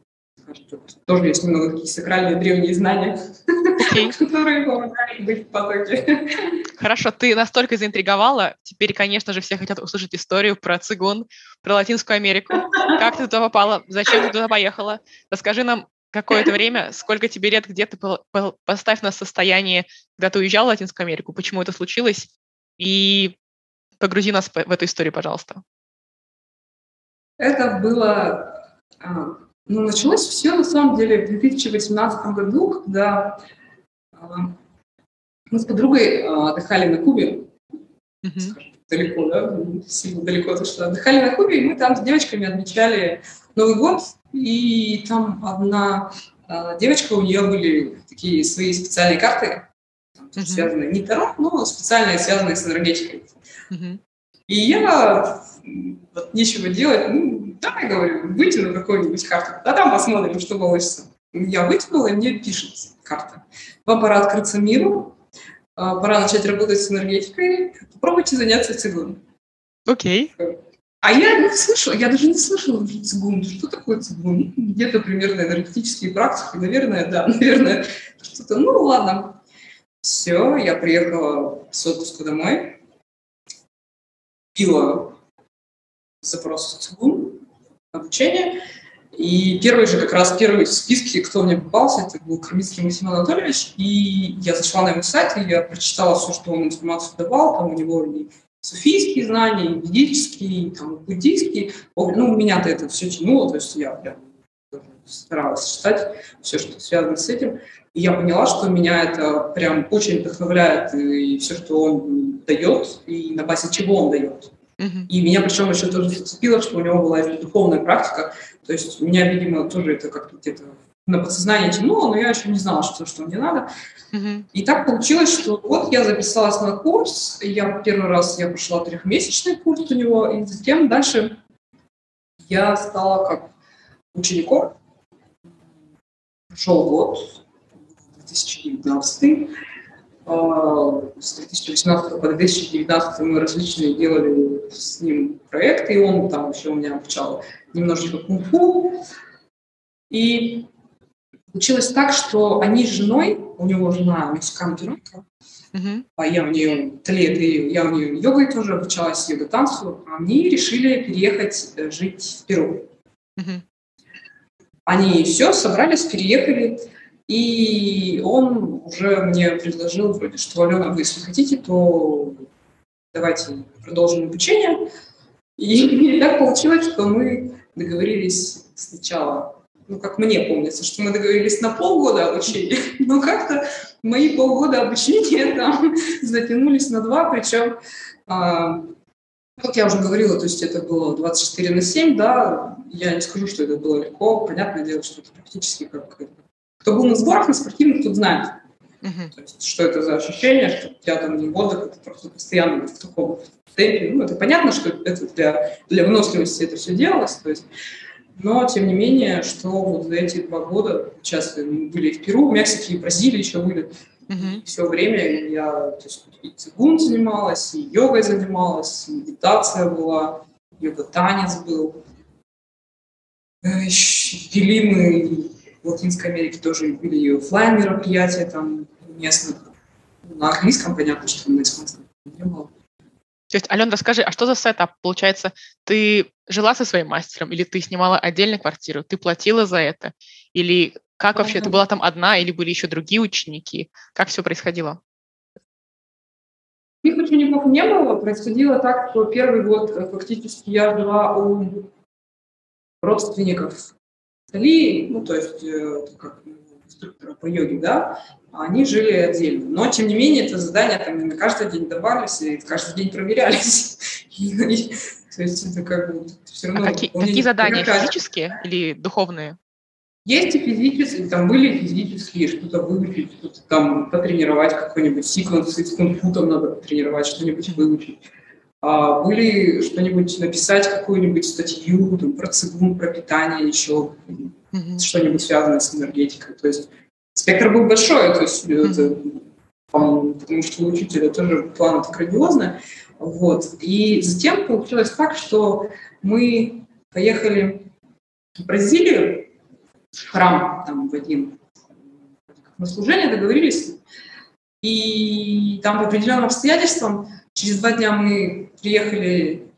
тоже есть немного такие сакральные древние знания, которые помогают быть в потоке. Хорошо, ты настолько заинтриговала. Теперь, конечно же, все хотят услышать историю про цигун, про Латинскую Америку. Как ты туда попала? Зачем ты туда поехала? Расскажи нам какое-то время, сколько тебе лет, где ты поставь нас в состояние, когда ты уезжала в Латинскую Америку, почему это случилось, и погрузи нас в эту историю, пожалуйста. Это было а, ну, началось все, на самом деле, в 2018 году, когда а, Мы с подругой отдыхали на Кубе, mm-hmm. далеко, да, сильно далеко зашла. Отдыхали на Кубе, и мы там с девочками отмечали Новый год, и там одна девочка, у нее были такие свои специальные карты, mm-hmm. связанные не таро, но специальные, связанные с энергетикой. Mm-hmm. И я, вот нечего делать, ну, давай, говорю, вытяну какую-нибудь карту, а там посмотрим, что получится. Я вытянула, и мне пишет карта. Вам пора открыться миру, а, пора начать работать с энергетикой, попробуйте заняться цигун. Окей. Okay. А я не слышала, я даже не слышала цигун. Что такое цигун? Где-то примерно энергетические практики, наверное, да, наверное, что-то. Ну, ладно. Все, я приехала с отпуска домой, пила запрос в цигун, обучение, и первый же, как раз первый в списке, кто мне попался, это был Кормицкий Максим Анатольевич, и я зашла на его сайт, и я прочитала все, что он информацию давал, там у него и суфийские знания, и ведические, и там, буддийские. Ну, меня-то это все тянуло, то есть я прям старалась читать все, что связано с этим. И я поняла, что меня это прям очень вдохновляет, и все, что он дает, и на базе чего он дает. И меня причем еще тоже зацепило, что у него была духовная практика. То есть меня, видимо, тоже это как-то где-то на подсознание тянуло, но я еще не знала, что, что мне надо. Uh-huh. И так получилось, что вот я записалась на курс, я первый раз я прошла трехмесячный курс у него, и затем дальше я стала как учеником. Прошел год, 2019 а, с 2018 по 2019 мы различные делали с ним проекты, и он там еще у меня обучал немножечко кунг-фу. И получилось так, что они с женой, у него жена мексиканка, uh-huh. а я у нее талет, и я у нее йогой тоже обучалась, йога-танцу, они решили переехать э, жить в Перу. Uh-huh. Они все собрались, переехали. И он уже мне предложил вроде, что, Алена, вы если хотите, то давайте продолжим обучение. И так получилось, что мы договорились сначала, ну, как мне помнится, что мы договорились на полгода обучения, но как-то мои полгода обучения там затянулись на два, причем, а, как я уже говорила, то есть это было 24 на 7, да, я не скажу, что это было легко, понятное дело, что это практически как кто был на сборах, на спортивных, тот знает. Uh-huh. То есть, что это за ощущение, что у тебя там не отдых, это просто постоянно в таком темпе. Ну, это понятно, что это для, для выносливости это все делалось. То есть, но, тем не менее, что вот за эти два года, сейчас мы были в Перу, в Мексике, в Бразилии еще были, uh-huh. все время я то есть, и цигун занималась, и йогой занималась, и медитация была, йога-танец был. Вели мы в Латинской Америке тоже были и офлайн мероприятия там местных. На английском, понятно, что на испанском не было. То есть, Ален, расскажи, а что за сетап? Получается, ты жила со своим мастером, или ты снимала отдельную квартиру, ты платила за это? Или как вообще, ты была там одна, или были еще другие ученики? Как все происходило? Таких учеников не было. Происходило так, что первый год э, фактически я жила у родственников Али, ну, то есть э, как инструктора по йоге, да, они жили отдельно. Но, тем не менее, это задания там на каждый день давались и каждый день проверялись. То есть это как бы все равно... А какие, какие задания, физические или духовные? Есть и физические, там были физические, что-то выучить, что-то там потренировать, какой-нибудь секвенс с там надо потренировать, что-нибудь выучить. А, были что-нибудь написать, какую-нибудь статью там, про цигун, про питание, еще mm-hmm. что-нибудь связанное с энергетикой. То есть спектр был большой, то есть mm-hmm. это, потому что у учителя тоже план это грандиозный. Вот. И затем получилось так, что мы поехали в Бразилию, в храм там в один на служение договорились, и там по определенным обстоятельствам через два дня мы приехали,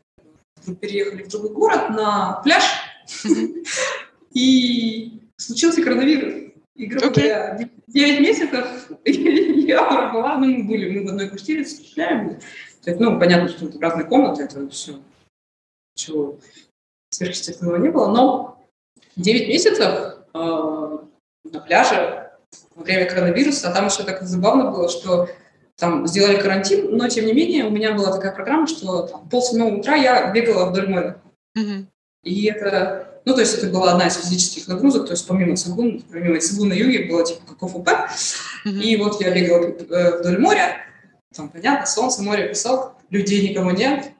переехали в другой город на пляж, и случился коронавирус. И, грубо говоря, 9 месяцев я пробыла, ну, мы были, мы в одной квартире есть, ну, понятно, что это разные комнаты, это все, чего сверхъестественного не было, но 9 месяцев э, на пляже во время коронавируса, а там еще так забавно было, что там сделали карантин, но тем не менее у меня была такая программа, что там, пол седьмого утра я бегала вдоль моря. Mm-hmm. И это, ну, то есть это была одна из физических нагрузок, то есть помимо цигун, помимо цигун на юге было типа как ОФП. Mm-hmm. И вот я бегала э, вдоль моря, там, понятно, солнце, море, песок, людей никого нет.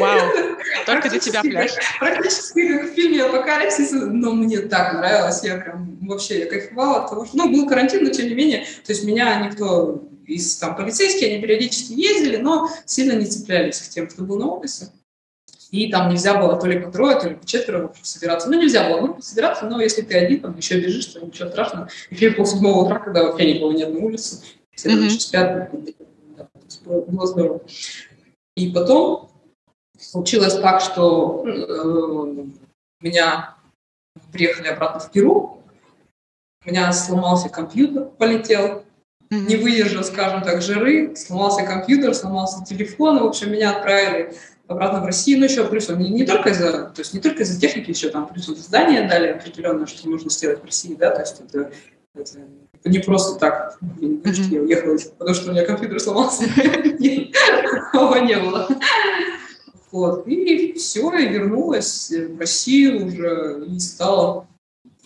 Вау, только для тебя пляж. Практически как в фильме «Апокалипсис», но мне так нравилось, я прям вообще я кайфовала от того, что, ну, был карантин, но тем не менее, то есть меня никто из там полицейских, они периодически ездили, но сильно не цеплялись к тем, кто был на офисе. И там нельзя было то ли по трое, то ли по четверо собираться. Ну, нельзя было группу собираться, но если ты один, там еще бежишь, то ничего страшного. И пол седьмого утра, когда вообще никого нет на улице, все mm-hmm. спят, было здорово. И потом случилось так, что э, меня приехали обратно в Перу, у меня сломался компьютер, полетел, не выдержал, скажем так, жиры, сломался компьютер, сломался телефон, в общем, меня отправили обратно в Россию, ну еще плюс не, не только из-за, то есть не только из-за техники, еще там плюс здание дали определенное, что нужно сделать в России, да, то есть это, это не просто так, mm-hmm. я уехала, потому что у меня компьютер сломался, такого не было. Вот. И все, я вернулась в Россию уже и стала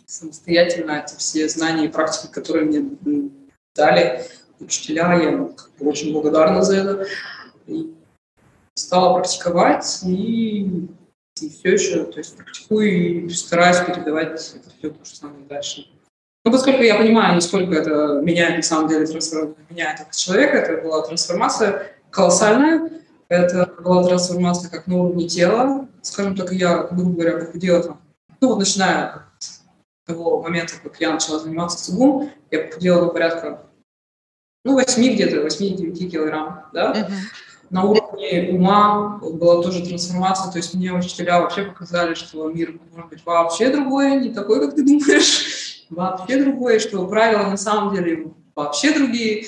самостоятельно эти все знания и практики, которые мне дали учителя, я очень благодарна за это. И стала практиковать и, и все еще, то есть практикую и стараюсь передавать это все то же самое дальше. Ну, поскольку я понимаю, насколько это меняет, на самом деле, меняет этого человека, это была трансформация колоссальная, это была трансформация как на уровне тела. Скажем так, я, грубо говоря, похудела там, ну вот начиная с того момента, как я начала заниматься цигун, я похудела порядка, ну, 8 где-то, 8-9 килограмм, да. Uh-huh. На уровне ума была тоже трансформация, то есть мне учителя вообще показали, что мир может быть вообще другой, не такой, как ты думаешь, вообще другой, что правила на самом деле вообще другие.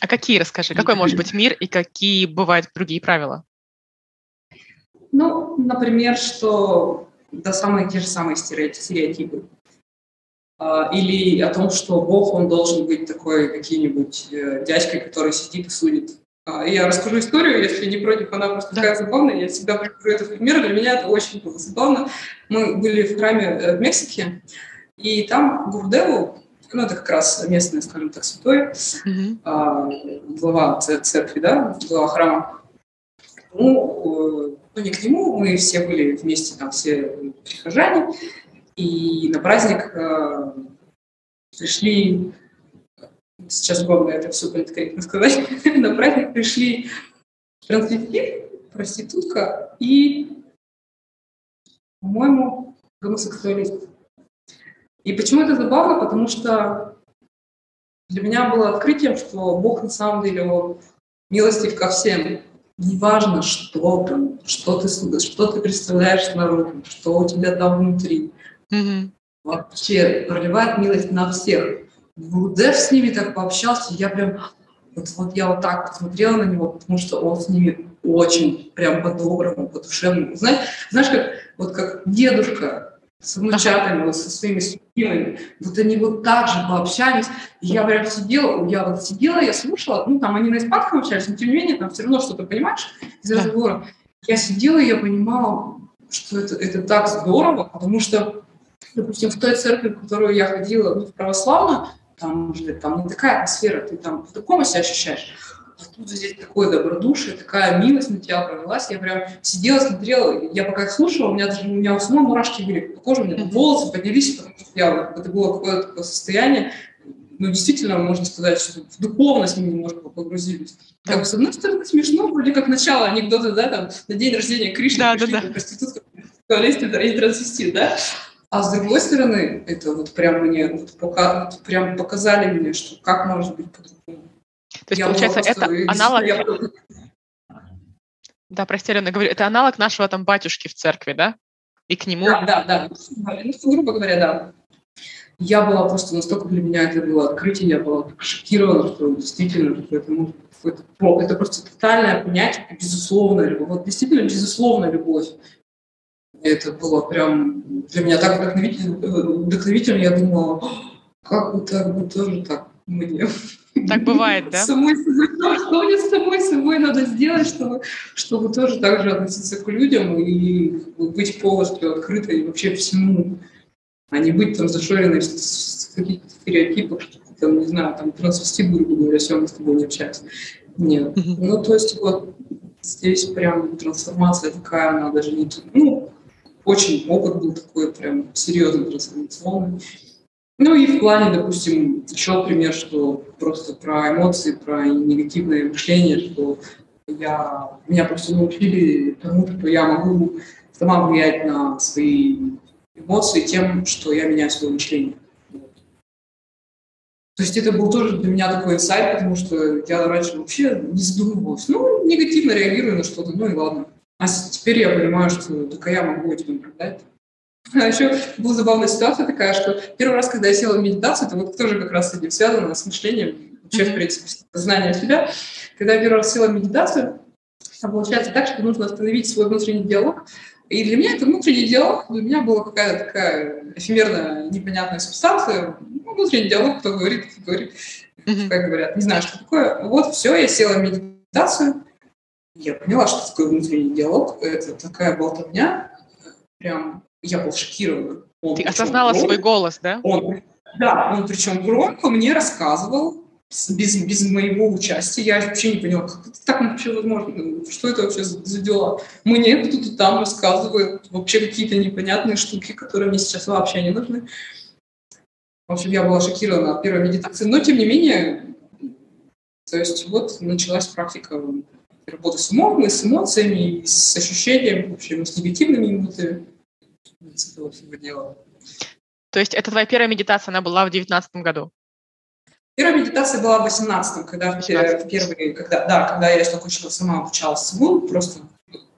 А какие, расскажи, какой может быть мир и какие бывают другие правила? Ну, например, что да, самые те же самые стереотипы. А, или о том, что Бог, он должен быть такой каким-нибудь э, дядькой, который сидит и судит. А, я расскажу историю, если не против, она просто да. такая забавная. Я всегда привожу это в пример, для меня это очень было забавно. Мы были в храме э, в Мексике, и там Гурдеву, ну, это как раз местный, скажем так, святой, mm-hmm. глава церкви, да, глава храма. Ну, э, ну, не к нему, мы все были вместе, там, все прихожане, и на праздник э, пришли, сейчас главное это все политкорректно сказать, на праздник пришли трансвестит, проститутка и, по-моему, гомосексуалист. И почему это забавно? Потому что для меня было открытием, что Бог на самом деле Он милостив ко всем. Неважно, что там, что ты, что ты представляешь наружу, что у тебя там внутри. Mm-hmm. Вообще проливает милость на всех. Гудев с ними так пообщался, я прям вот, вот я вот так посмотрела на него, потому что он с ними очень прям по-доброму, по-душевному. Знаешь, знаешь, как вот как дедушка с внучатами, вот со своими любимыми. Вот они вот так же пообщались. И я прям сидела, я вот сидела, я слушала, ну, там они на испанском общались, но тем не менее, там все равно что-то понимаешь из разговора. Я сидела, и я понимала, что это, это так здорово, потому что, допустим, в той церкви, в которую я ходила, ну, в православную, там, там не такая атмосфера, ты там по-другому себя ощущаешь а тут здесь такое добродушие, такая милость на тебя провелась. Я прям сидела, смотрела, я пока слушала, у меня даже у меня у самой мурашки были по коже, у меня mm-hmm. волосы поднялись, потому что я, это было какое-то такое состояние, ну, действительно, можно сказать, что в духовность мы немножко погрузились. Как бы, с одной стороны, смешно, вроде как начало анекдота, да, там, на день рождения Кришны да, пришли, да, да. проститутка, туалет, и трансвестит, да? А с другой стороны, это вот прям мне, вот пока, вот прям показали мне, что как может быть по-другому. То есть, я получается, это аналог... Я... Да, прости, Алена, говорю, это аналог нашего там батюшки в церкви, да? И к нему... Да, да, да. Ну, грубо говоря, да. Я была просто настолько для меня это было открытие, я была шокирована, что действительно это, ну, это, это просто тотальное понятие, безусловная любовь. Вот действительно безусловная любовь. Это было прям для меня так вдохновительно, вдохновительно я думала, как бы так, бы тоже так мне. Так бывает, да? Самой что мне с самой собой надо сделать, чтобы, чтобы тоже так же относиться к людям и быть полностью открытой вообще всему, а не быть там зашоренной в каких-то стереотипах, что ты там, не знаю, там трансвестит, грубо говоря, все, мы с тобой не общаемся. Нет. Ну, то есть вот здесь прям трансформация такая, она даже не... Ну, очень опыт был такой прям серьезный трансформационный. Ну и в плане, допустим, еще пример, что просто про эмоции, про негативное мышление, что я, меня просто научили тому, что я могу сама влиять на свои эмоции тем, что я меняю свое мышление. То есть это был тоже для меня такой инсайт, потому что я раньше вообще не задумывалась. Ну, негативно реагирую на что-то, ну и ладно. А теперь я понимаю, что только я могу этим управлять. А еще была забавная ситуация такая, что первый раз, когда я села в медитацию, это вот тоже как раз с этим связано, с мышлением, вообще, в принципе, с знанием себя. Когда я первый раз села в медитацию, получается так, что нужно остановить свой внутренний диалог. И для меня это внутренний диалог, для меня была какая-то такая эфемерная, непонятная субстанция. Ну, внутренний диалог, кто говорит, кто говорит, как говорят, не знаю, что такое. Вот, все, я села в медитацию, я поняла, что такое внутренний диалог. Это такая болтовня, прям я был шокирован. Он, Ты осознала громко, свой голос, да? Он, да, он причем громко мне рассказывал, без, без моего участия. Я вообще не поняла, как это так вообще возможно, что это вообще за дела. Мне кто-то там рассказывает вообще какие-то непонятные штуки, которые мне сейчас вообще не нужны. В общем, я была шокирована от первой медитации, но тем не менее, то есть вот началась практика работы с умом, с эмоциями, с ощущением, в общем, с негативными эмоциями с этого всего дела. То есть это твоя первая медитация, она была в девятнадцатом году? Первая медитация была в 18 когда 18. в первый, когда, да, когда я только учила сама обучалась саму, просто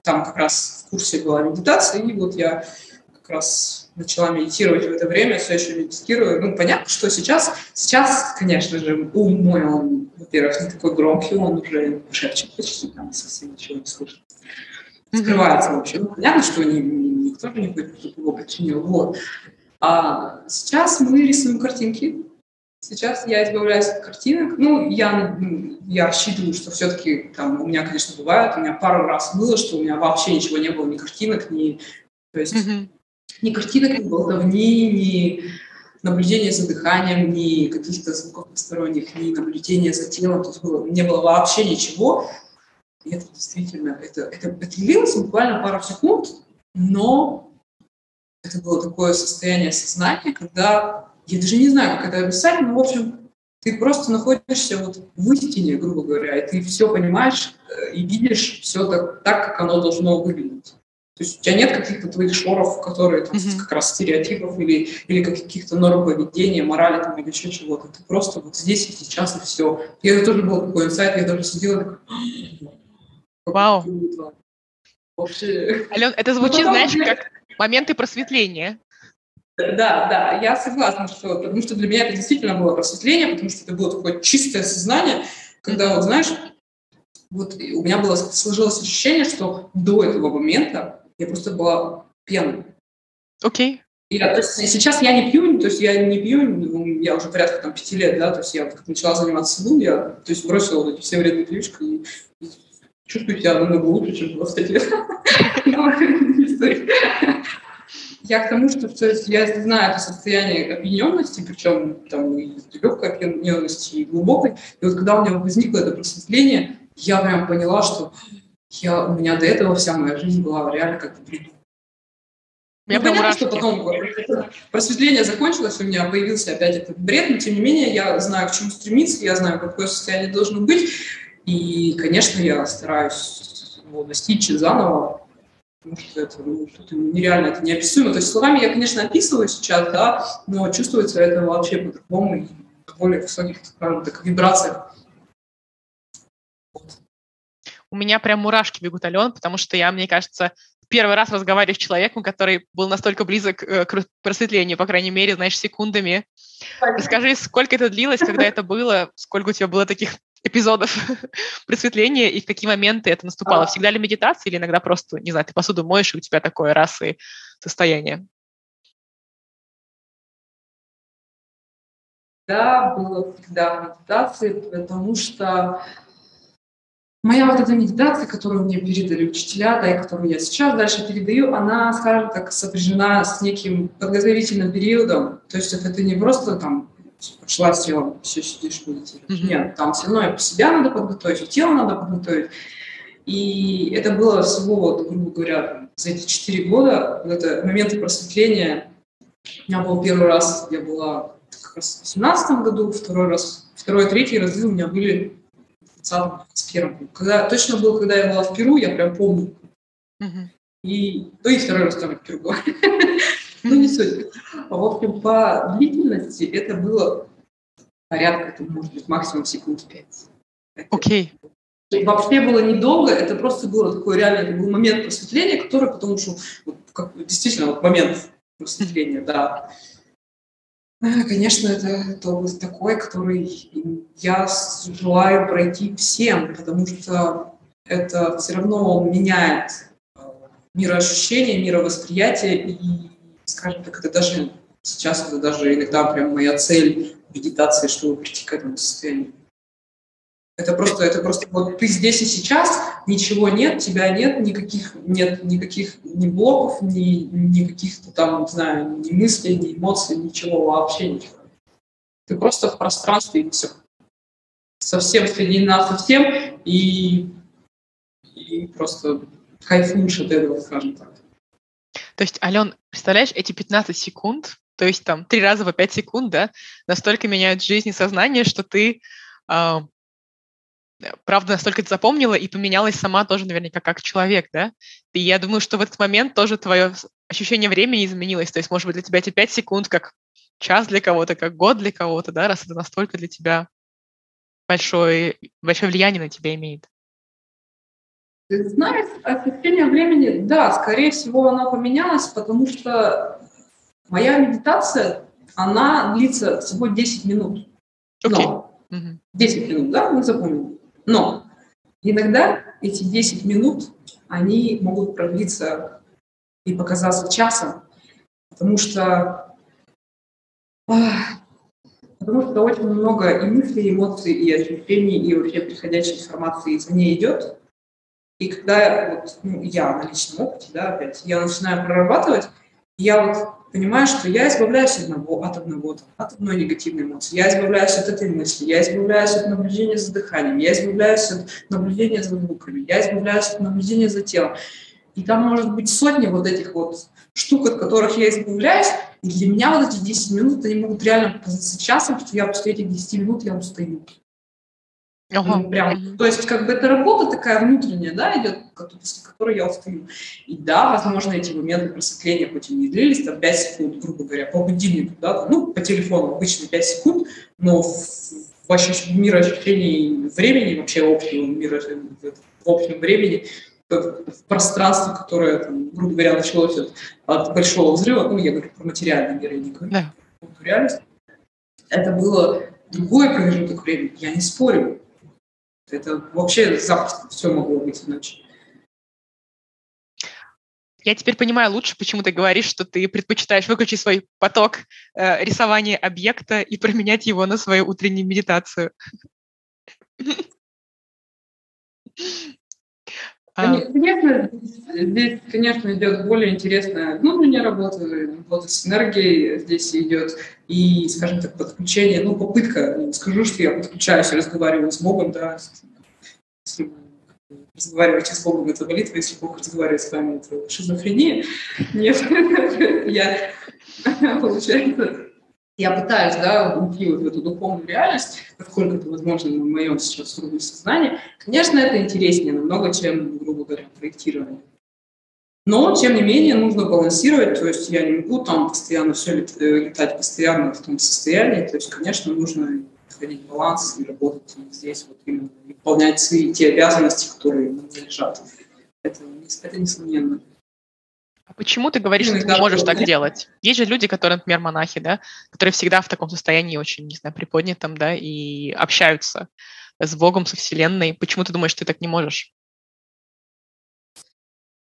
там как раз в курсе была медитация, и вот я как раз начала медитировать в это время, все еще медитирую. Ну, понятно, что сейчас, сейчас, конечно же, ум мой, он, во-первых, не такой громкий, он уже шепчет почти, там совсем ничего не слышит. Скрывается вообще. Ну, понятно, что не, никто же не будет его подчинил. Вот. А сейчас мы рисуем картинки. Сейчас я избавляюсь от картинок. Ну, я, я рассчитываю, что все-таки там у меня, конечно, бывает, у меня пару раз было, что у меня вообще ничего не было, ни картинок, ни, то есть, mm-hmm. ни картинок, ни болтовни, ни наблюдения за дыханием, ни каких-то звуков посторонних, ни наблюдения за телом. Есть было, не было вообще ничего. И это действительно, это, это, это длилось буквально пару секунд, но это было такое состояние сознания, когда, я даже не знаю, как это описать, но, в общем, ты просто находишься вот в истине, грубо говоря, и ты все понимаешь э, и видишь все так, так как оно должно выглядеть. То есть у тебя нет каких-то твоих шоров, которые там, mm-hmm. как раз стереотипов или, или каких-то норм поведения, морали там, или еще чего-то. Ты просто вот здесь и сейчас, и все. И это тоже был такой инсайт, я даже сидела такой, Вау. Вообще. Ален, это звучит, ну, знаешь, как моменты просветления. Да, да, я согласна, что, потому что для меня это действительно было просветление, потому что это было такое чистое сознание, когда вот, знаешь, вот у меня было сложилось ощущение, что до этого момента я просто была пьяной. Окей. Okay. Я, то есть сейчас я не пью, то есть я не пью, я уже порядка там пяти лет, да, то есть я как начала заниматься собой, я, то есть бросила вот эти все вредные привычки и чувствую себя намного лучше, чем 20 лет. Я к тому, что то есть, я знаю это состояние опьяненности, причем там и легкой опьяненности, и глубокой. И вот когда у меня возникло это просветление, я прям поняла, что я, у меня до этого вся моя жизнь была реально как в бреду. Я ну, понятно, что потом просветление закончилось, у меня появился опять этот бред, но тем не менее я знаю, к чему стремиться, я знаю, какое состояние должно быть. И, конечно, я стараюсь его достичь заново, потому что это ну, что-то нереально, это неописуемо. То есть словами я, конечно, описываю сейчас, да, но чувствуется это вообще по-другому и более высоких, скажем так, вибрациях. У меня прям мурашки бегут, Ален, потому что я, мне кажется, первый раз разговариваю с человеком, который был настолько близок э, к просветлению, по крайней мере, знаешь, секундами. Расскажи, сколько это длилось, когда это было, сколько у тебя было таких эпизодов просветления и в какие моменты это наступало? А. Всегда ли медитация или иногда просто, не знаю, ты посуду моешь, и у тебя такое раз и состояние? всегда было всегда медитации, потому что моя вот эта медитация, которую мне передали учителя, да, и которую я сейчас дальше передаю, она, скажем так, сопряжена с неким подготовительным периодом. То есть это не просто там пошла, села, все сидишь, медитируешь. Mm-hmm. Нет, там все равно себя надо подготовить, тело надо подготовить. И это было всего, вот, грубо говоря, за эти четыре года, это моменты просветления. У меня был первый раз, я была как раз в 2018 году, второй раз, второй, третий разы у меня были в 2020-2021. Когда, точно было, когда я была в Перу, я прям помню. Uh-huh. И, ну и второй раз тоже в Перу была. Ну, не суть. В общем, по длительности это было порядка, это может быть максимум секунд пять. Окей. Okay. Вообще было недолго, это просто было такой реально, это был момент просветления, который потому что вот, как, действительно вот момент просветления, да. Конечно, это образ такой, который я желаю пройти всем, потому что это все равно меняет э, мироощущение, мировосприятие, и, скажем так, это даже сейчас это даже иногда прям моя цель медитации, чтобы прийти к этому состоянию. Это просто, это просто вот ты здесь и сейчас, ничего нет, тебя нет, никаких нет никаких ни блоков, ни, ни каких-то там, не знаю, ни мыслей, ни эмоций, ничего, вообще ничего. Ты просто в пространстве и все. Совсем соединена со всем и, и просто кайфуешь от этого, скажем так. То есть, Ален, представляешь, эти 15 секунд, то есть там три раза по 5 секунд, да, настолько меняют жизнь и сознание, что ты э, правда, настолько это запомнила и поменялась сама тоже наверняка как человек, да? И я думаю, что в этот момент тоже твое ощущение времени изменилось. То есть, может быть, для тебя эти пять секунд как час для кого-то, как год для кого-то, да, раз это настолько для тебя большое, большое влияние на тебя имеет. Знаешь, ощущение времени, да, скорее всего, оно поменялось, потому что моя медитация, она длится всего 10 минут. Но okay. 10 минут, да, мы запомнили. Но иногда эти 10 минут, они могут продлиться и показаться часом, потому что, потому что очень много и мыслей, и эмоций, и ощущений, и вообще приходящей информации извне идет. И когда вот, ну, я на личном опыте, да, опять, я начинаю прорабатывать, я вот понимаю, что я избавляюсь от одного, от одного, от одной негативной эмоции, я избавляюсь от этой мысли, я избавляюсь от наблюдения за дыханием, я избавляюсь от наблюдения за звуками, я избавляюсь от наблюдения за телом. И там может быть сотни вот этих вот штук, от которых я избавляюсь, и для меня вот эти 10 минут, они могут реально показаться часом, что я после этих 10 минут я устаю. Ага. Прям, то есть как бы это работа такая внутренняя, да, идет, после которой я устаю. И да, возможно, эти моменты просветления хоть и не длились, там 5 секунд, грубо говоря, по будильнику, да, ну, по телефону обычно 5 секунд, но в, в, ощущ... в мироощущении времени, вообще общего мира, в общем времени, в пространстве, которое, там, грубо говоря, началось от, от большого взрыва, ну, я говорю про материальный мир, я не говорю да. реальность, это было другой промежуток времени, я не спорю, это вообще запросто все могло быть иначе. Я теперь понимаю лучше, почему ты говоришь, что ты предпочитаешь выключить свой поток э, рисования объекта и променять его на свою утреннюю медитацию. А. Конечно, здесь, конечно, идет более интересная внутренняя работа, работа с энергией здесь идет, и, скажем так, подключение, ну, попытка, скажу, что я подключаюсь и разговариваю с Богом, да, если разговариваете с Богом, это молитва, если Бог разговаривает с вами, это шизофрения. Нет, я, получается, я пытаюсь, да, уйти вот в эту духовную реальность, насколько это возможно в моем сейчас уровне сознания. Конечно, это интереснее намного, чем, грубо говоря, проектирование. Но, тем не менее, нужно балансировать, то есть я не могу там постоянно все летать постоянно в том состоянии, то есть, конечно, нужно находить баланс и работать здесь, вот именно выполнять свои те обязанности, которые нам лежат. Это, это несомненно. Почему ты говоришь, что ты не можешь так делать? Есть же люди, которые, например, монахи, да, которые всегда в таком состоянии очень, не знаю, приподнятом, да, и общаются с Богом, со Вселенной. Почему ты думаешь, что ты так не можешь?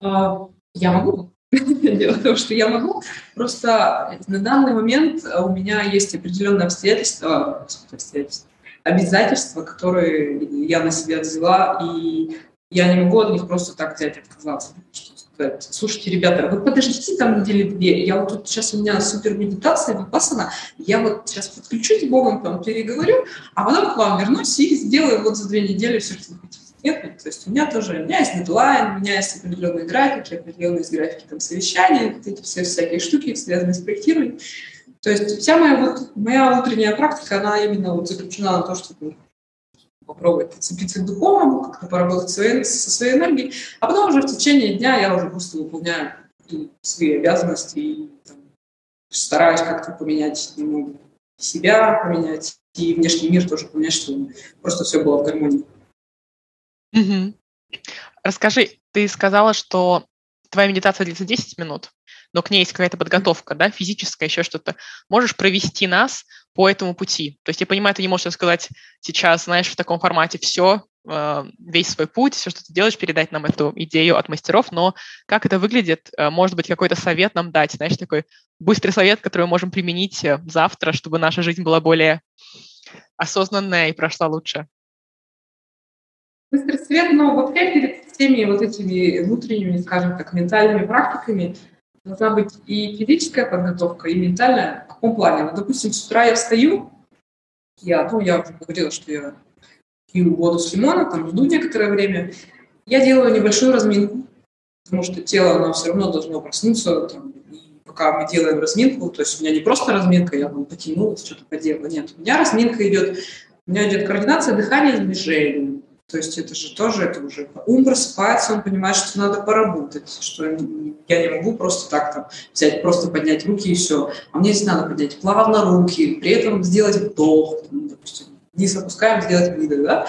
А, я могу. Дело в том, что я могу, просто на данный момент у меня есть определенные обстоятельства, обстоятельства обязательства, которые я на себя взяла, и я не могу от них просто так взять и отказаться. Сказать, слушайте, ребята, вы подождите там недели две, я вот тут сейчас у меня супер медитация, выпасана, я вот сейчас подключусь с Богом, там переговорю, а потом к вам вернусь и сделаю вот за две недели все, что вы хотите. Нет, то есть у меня тоже, у меня есть дедлайн, у меня есть определенные графики, определенные графики там совещания, вот эти все всякие штуки, связанные с проектированием. То есть вся моя, вот, моя утренняя практика, она именно вот заключена на то, чтобы попробовать подцепиться к духовному, как-то поработать своей, со своей энергией, а потом уже в течение дня я уже просто выполняю свои обязанности и там, стараюсь как-то поменять немного себя, поменять и внешний мир тоже поменять, чтобы просто все было в гармонии. Угу. Расскажи, ты сказала, что твоя медитация длится 10 минут, но к ней есть какая-то подготовка, да, физическая, еще что-то. Можешь провести нас по этому пути? То есть я понимаю, ты не можешь сказать сейчас, знаешь, в таком формате все, э, весь свой путь, все, что ты делаешь, передать нам эту идею от мастеров, но как это выглядит, э, может быть, какой-то совет нам дать, знаешь, такой быстрый совет, который мы можем применить э, завтра, чтобы наша жизнь была более осознанная и прошла лучше. Быстрый свет, но вообще перед всеми вот этими внутренними, скажем так, ментальными практиками должна быть и физическая подготовка, и ментальная. В каком плане? Вот, допустим, с утра я встаю, я, ну, я уже говорила, что я пью воду с лимона, там жду некоторое время. Я делаю небольшую разминку, потому что тело, оно все равно должно проснуться, там, пока мы делаем разминку, то есть у меня не просто разминка, я там потянулась, что-то поделала, нет, у меня разминка идет, у меня идет координация дыхания и движения, то есть это же тоже, это уже ум просыпается, он понимает, что надо поработать, что я не могу просто так там взять, просто поднять руки и все. А мне здесь надо поднять плавно руки, при этом сделать вдох, допустим, вниз опускаем, сделать выдох, да?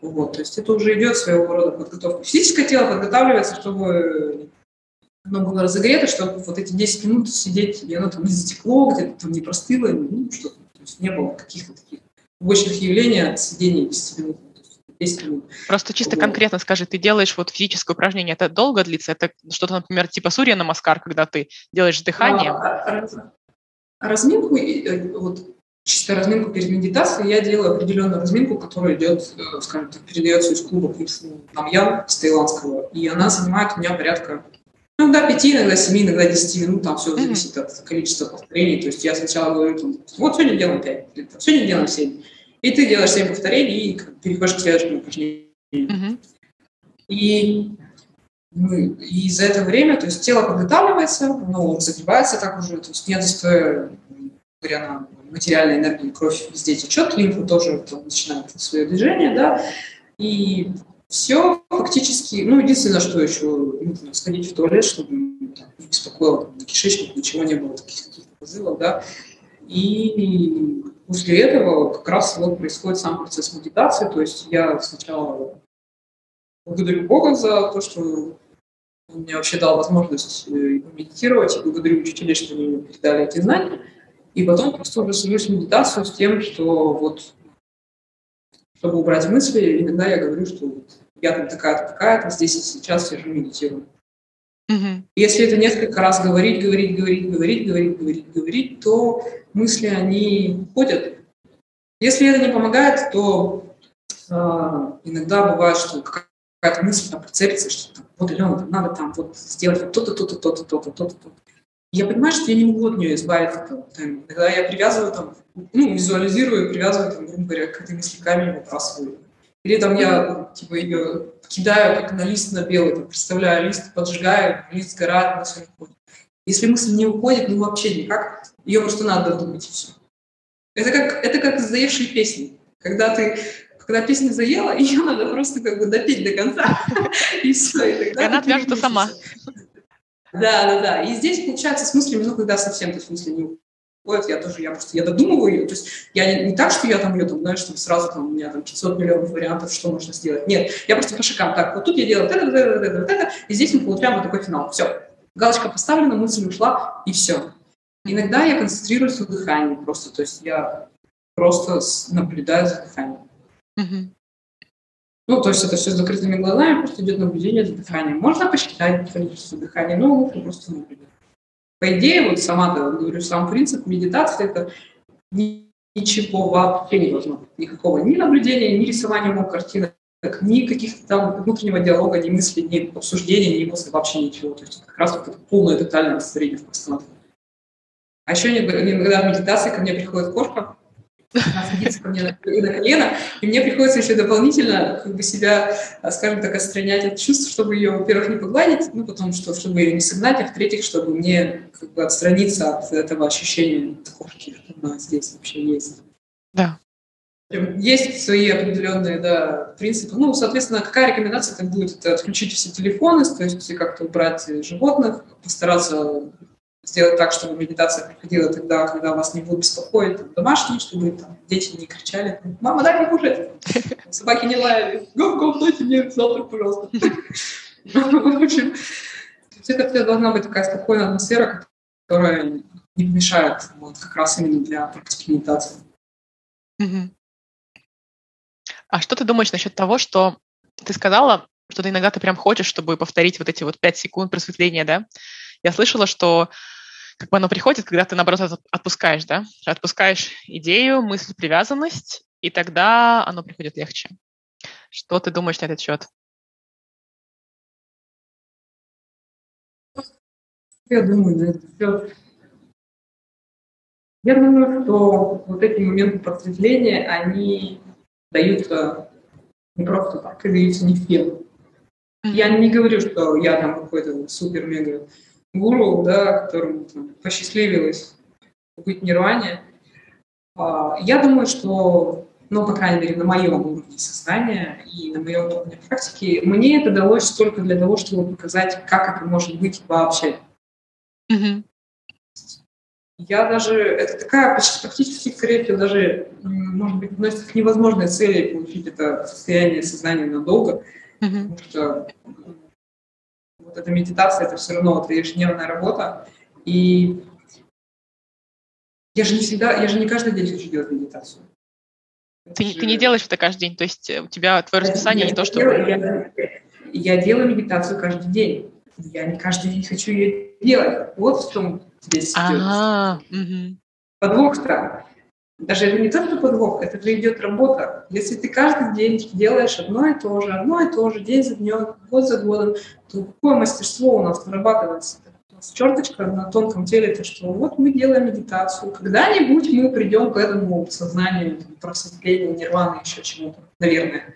Вот, то есть это уже идет своего рода подготовка. Физическое тело подготавливается, чтобы оно было разогрето, чтобы вот эти 10 минут сидеть, и оно там не затекло, где-то там не простыло, ну, что-то. То есть не было каких-то таких побочных явлений от сидения 10 минут. 10 минут. Просто чисто вот. конкретно скажи, ты делаешь вот физическое упражнение, это долго длится? Это что-то, например, типа сурья намаскар, когда ты делаешь дыхание? А, разминку, э, вот чисто разминку перед медитацией, я делаю определенную разминку, которая идет, э, скажем так, передается из клуба там я с таиландского, и она занимает у меня порядка ну, иногда 5, иногда 7, иногда 10 минут, там все зависит mm-hmm. от количества повторений. То есть я сначала говорю, там, вот сегодня делаем 5, сегодня делаем 7. И ты делаешь 7 повторений и переходишь к следующему упражнению. Mm-hmm. И, ну, и за это время, то есть тело подготавливается, оно загребается так уже, то есть нет застоя, на материальной энергии, кровь везде течет, лимфа тоже там, начинает свое движение, да, и все фактически, ну, единственное, что еще нужно сходить в туалет, чтобы там, не беспокоило там, кишечник, ничего не было, таких каких-то позывов, да, и после этого как раз вот происходит сам процесс медитации, то есть я сначала благодарю Бога за то, что он мне вообще дал возможность э, медитировать, и благодарю учителей, что они мне передали эти знания. И потом просто уже сажусь в медитацию с тем, что вот, чтобы убрать мысли, иногда я говорю, что я там такая-то, такая-то, здесь и сейчас сижу медитирую. Mm-hmm. Если это несколько раз говорить, говорить, говорить, говорить, говорить, говорить, говорить, то мысли, они уходят. Если это не помогает, то э, иногда бывает, что какая-то мысль там прицепится, что там, вот, Алена, там надо там вот сделать то-то, то-то, то-то, то-то, то-то, то-то. Я понимаю, что я не могу от нее избавиться. Когда я привязываю, там, ну, визуализирую, привязываю, там, грубо говоря, к этой мысли камень выбрасываю. Или там я типа ее кидаю как на лист на белый, там, представляю лист, поджигаю, лист сгорает, мысль уходит. Если мысль не уходит, ну вообще никак, ее просто надо думать и все. Это как, это как заевшие песни. Когда ты когда песня заела, ее надо просто как бы допеть до конца, и все. И она отвяжется сама. Да, да, да. И здесь получается с мыслями, ну, когда совсем, то есть мысли не уходят, я тоже, я просто, я додумываю ее, то есть я не, не так, что я там ее, там, знаешь, там сразу там у меня там 500 миллионов вариантов, что можно сделать. Нет, я просто по шагам, так, вот тут я делаю это, вот это, это, вот это, и здесь мы получаем вот такой финал. Все, галочка поставлена, мысль ушла, и все. Иногда я концентрируюсь на дыхании просто, то есть я просто наблюдаю за дыханием. Ну, то есть это все с закрытыми глазами, просто идет наблюдение за дыханием. Можно посчитать количество дыхания, но лучше просто наблюдать. По идее, вот сама, говорю, сам принцип медитации – это ничего вообще не должно быть. Никакого ни наблюдения, ни рисования мог картинок, ни каких-то там внутреннего диалога, ни мыслей, ни обсуждения, ни эмоций, вообще ничего. То есть как раз вот это полное тотальное растворение в пространстве. А еще иногда в медитации ко мне приходит кошка, садится ко мне на, на колено, и мне приходится еще дополнительно как бы себя, скажем так, отстранять от чувств, чтобы ее, во-первых, не погладить, ну, потом, что, чтобы ее не согнать, а в-третьих, чтобы мне как бы отстраниться от этого ощущения кошки, что она здесь вообще есть. Да. Есть свои определенные да, принципы. Ну, соответственно, какая рекомендация там будет? Это отключить все телефоны, то есть как-то убрать животных, постараться сделать так, чтобы медитация проходила тогда, когда вас не будут беспокоить там, домашние, чтобы там, дети не кричали, мама, дай мне кушать, собаки не лаяли, гоп, дайте мне завтрак, пожалуйста. В общем, это все должна быть такая спокойная атмосфера, которая не помешает вот, как раз именно для практики медитации. А что ты думаешь насчет того, что ты сказала, что ты иногда ты прям хочешь, чтобы повторить вот эти вот пять секунд просветления, да? Я слышала, что как бы оно приходит, когда ты, наоборот, отпускаешь, да? Отпускаешь идею, мысль, привязанность, и тогда оно приходит легче. Что ты думаешь на этот счет? Я думаю, на этот счет. Я думаю, что вот эти моменты просветления, они даются не просто так, и даются не всем. Я не говорю, что я там какой-то супер-мега гуру, да, которому там, посчастливилось быть в нирване. А, я думаю, что, ну, по крайней мере, на моем уровне сознания и на моем уровне практики, мне это далось только для того, чтобы показать, как это может быть вообще. Mm-hmm. Я даже, это такая практически, скорее всего, даже, может быть, относится к невозможной цели получить это состояние сознания надолго, mm-hmm. потому что вот эта медитация, это все равно это ежедневная работа. И я же не всегда, я же не каждый день хочу делать медитацию. Ты, же... ты не делаешь это каждый день, то есть у тебя твое расписание я не то, что... Я, я делаю медитацию каждый день. Я не каждый день хочу ее делать. Вот в чем здесь ага, угу. подвох-то. Даже это не то, что подвох, это же идет работа. Если ты каждый день делаешь одно и то же, одно и то же, день за днем, год за годом, то какое мастерство у нас нарабатывается? У нас черточка на тонком теле, то что вот мы делаем медитацию, когда-нибудь мы придем к этому сознанию, просветлению, нирваны, еще чему-то, наверное.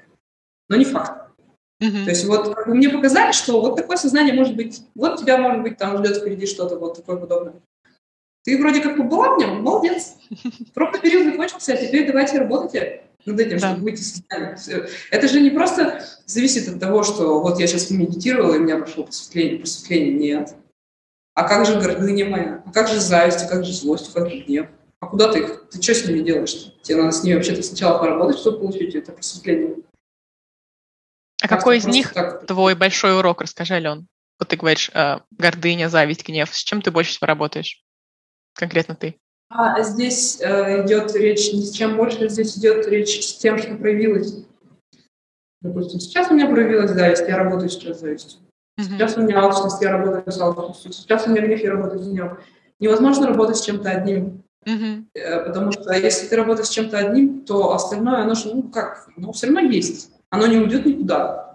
Но не факт. Mm-hmm. То есть вот как бы мне показали, что вот такое сознание может быть, вот тебя может быть там ждет впереди что-то вот такое подобное. Ты вроде как побыла в нем, молодец. Пробный период закончился, а теперь давайте работайте над этим, да. чтобы выйти из состояния. Это же не просто зависит от того, что вот я сейчас медитировала, и у меня прошло просветление, просветление. Нет. А как же гордыня моя? А как же зависть? А как же злость? А как же гнев? А куда ты их? Ты что с ними делаешь? -то? Тебе надо с ними вообще-то сначала поработать, чтобы получить это просветление. А как какой из них так... твой большой урок? Расскажи, Ален. Вот ты говоришь, э, гордыня, зависть, гнев. С чем ты больше всего работаешь? Конкретно ты? А здесь э, идет речь не с чем больше, здесь идет речь с тем, что проявилось. Допустим, сейчас у меня проявилась зависть, я работаю сейчас завистью. Mm-hmm. Сейчас у меня алчность, я работаю с алчностью. Сейчас у меня гнев, я работаю с гневом. Невозможно работать с чем-то одним. Mm-hmm. Э, потому что если ты работаешь с чем-то одним, то остальное, оно же, ну как, ну все равно есть. Оно не уйдет никуда.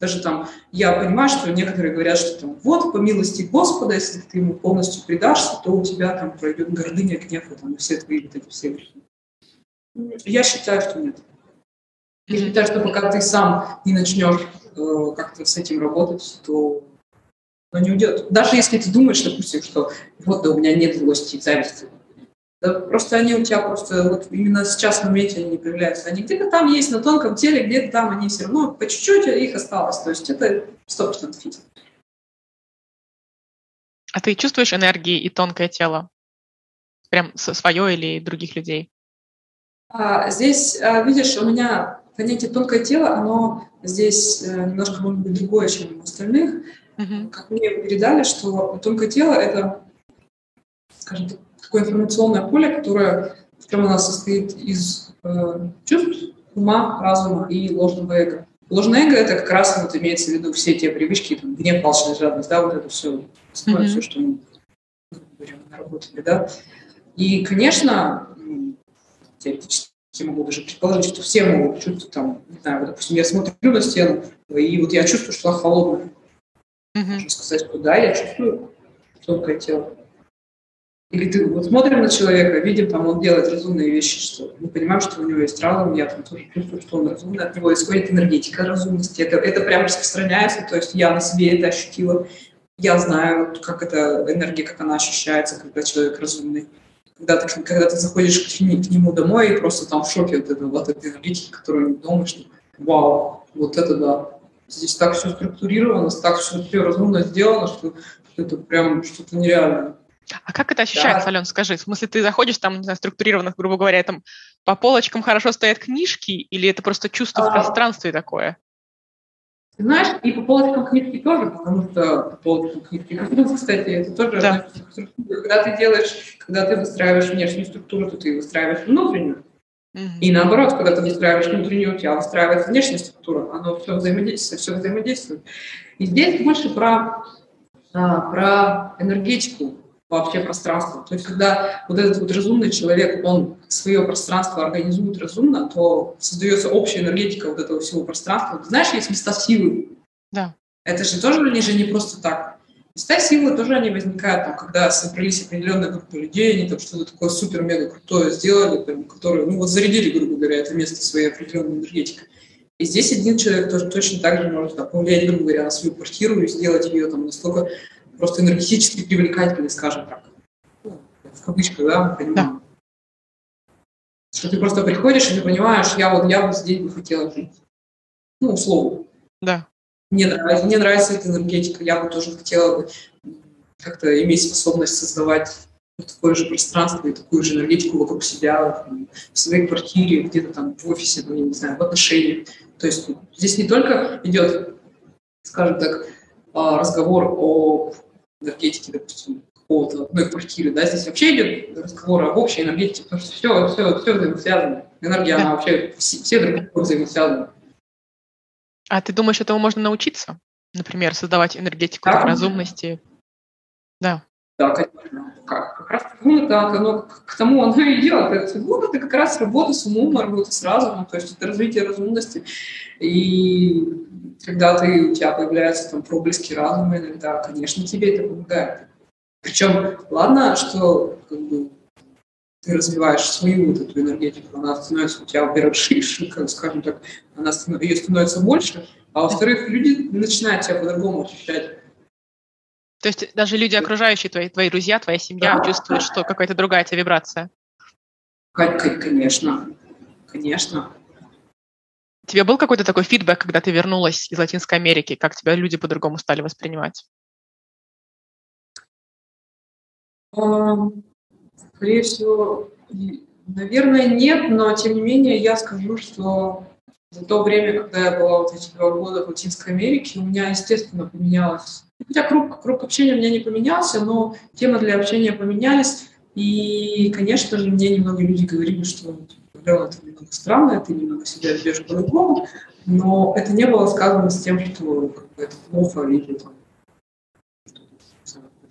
Даже там, я понимаю, что некоторые говорят, что там, вот, по милости Господа, если ты ему полностью предашься, то у тебя там пройдет гордыня, гнев, и там, все твои вот эти все Я считаю, что нет. Я считаю, что пока ты сам не начнешь э, как-то с этим работать, то оно не уйдет. Даже если ты думаешь, допустим, что вот да, у меня нет злости и зависти, да, просто они у тебя просто вот именно сейчас в моменте они не появляются. Они где-то там есть на тонком теле, где-то там они все равно по чуть-чуть их осталось. То есть это 100% фит. А ты чувствуешь энергии и тонкое тело? Прям свое или других людей? А, здесь, а, видишь, у меня понятие тонкое тело, оно здесь э, немножко может быть другое, чем у остальных. Угу. Как мне передали, что тонкое тело — это, скажем так, такое информационное поле, которое, в у нас состоит из э, чувств, ума, разума и ложного эго. Ложное эго – это как раз вот имеется в виду все те привычки, там, гнев, алчность, жадность, да, вот это все, mm-hmm. все, что мы говорим, наработали, да. И, конечно, теоретически могу даже предположить, что все могут чувствовать, там, не знаю, допустим, я смотрю на стену, и вот я чувствую, что она холодная. Mm-hmm. Можно сказать, что да, я чувствую тонкое тело. Или ты вот смотрим на человека, видим, там он делает разумные вещи, что мы понимаем, что у него есть разум, я там тоже чувствую, что он разумный, от него исходит энергетика разумности. Это, это прям распространяется, то есть я на себе это ощутила. Я знаю, как эта энергия, как она ощущается, когда человек разумный. Когда ты, когда ты заходишь к, к нему домой и просто там в шоке от, этого, от этой энергетики, которую думаешь, вау, вот это да. Здесь так все структурировано, так все, все разумно сделано, что, что это прям что-то нереальное. А как это ощущается, да. Ален, скажи? В смысле, ты заходишь там, не знаю, структурированно, грубо говоря, там по полочкам хорошо стоят книжки, или это просто чувство а, в пространстве такое? знаешь, и по полочкам книжки тоже, потому что по полочкам книжки, кстати, это тоже да. Когда ты делаешь, когда ты выстраиваешь внешнюю структуру, то ты выстраиваешь внутреннюю. Mm-hmm. И наоборот, когда ты выстраиваешь внутреннюю, у тебя выстраивается внешняя структура, оно все взаимодействует, все взаимодействует. И здесь больше про, а, про энергетику, вообще пространство. То есть, когда вот этот вот разумный человек, он свое пространство организует разумно, то создается общая энергетика вот этого всего пространства. Ты знаешь, есть места силы. Да. Это же тоже, они же не просто так. Места силы тоже они возникают, там, когда собрались определенная группа людей, они там что-то такое супер-мега крутое сделали, там, которые, ну вот зарядили, грубо говоря, это место своей определенной энергетикой. И здесь один человек тоже точно так же может там, повлиять, грубо говоря, на свою квартиру и сделать ее там настолько просто энергетически привлекательный, скажем так. Ну, в кавычках, да, мы понимаем. Да. Что ты просто приходишь и ты понимаешь, я вот, я вот здесь бы хотела жить. Ну, условно. Да. Мне нравится, мне нравится эта энергетика, я бы тоже хотела бы как-то иметь способность создавать такое же пространство и такую же энергетику вокруг себя, в своей квартире, где-то там в офисе, ну, я не знаю, в отношениях. То есть здесь не только идет, скажем так, а, разговор о энергетики, допустим, какого-то одной квартиры, да, здесь вообще идет разговор об общей энергетике, потому что все, все, все взаимосвязано. Энергия, она вообще, все, все друг друга взаимосвязаны. А ты думаешь, этому можно научиться? Например, создавать энергетику да. разумности? Да. Да, конечно. Как, как раз ну, да, оно, к тому оно и идет. Это, ну, это как раз работа с умом, работа с разумом, то есть это развитие разумности. И когда ты, у тебя появляются там проблески разума иногда, конечно, тебе это помогает. Причем, ладно, что как бы, ты развиваешь свою вот эту энергетику, она становится у тебя, во-первых, шире, скажем так, она ее становится больше, а во-вторых, люди начинают тебя по-другому ощущать. То есть даже люди, окружающие твои, твои друзья, твоя семья, да. чувствуют, что какая-то другая тебе вибрация? Конечно, конечно. Тебе был какой-то такой фидбэк, когда ты вернулась из Латинской Америки? Как тебя люди по-другому стали воспринимать? Скорее всего, наверное, нет, но тем не менее я скажу, что за то время, когда я была вот эти два года в Латинской Америке, у меня, естественно, поменялось. Хотя круг, круг общения у меня не поменялся, но темы для общения поменялись. И, конечно же, мне немного люди говорили, что это немного странно, ты немного себя ведешь по-другому, но это не было сказано с тем, что как бы, это плохо или там, это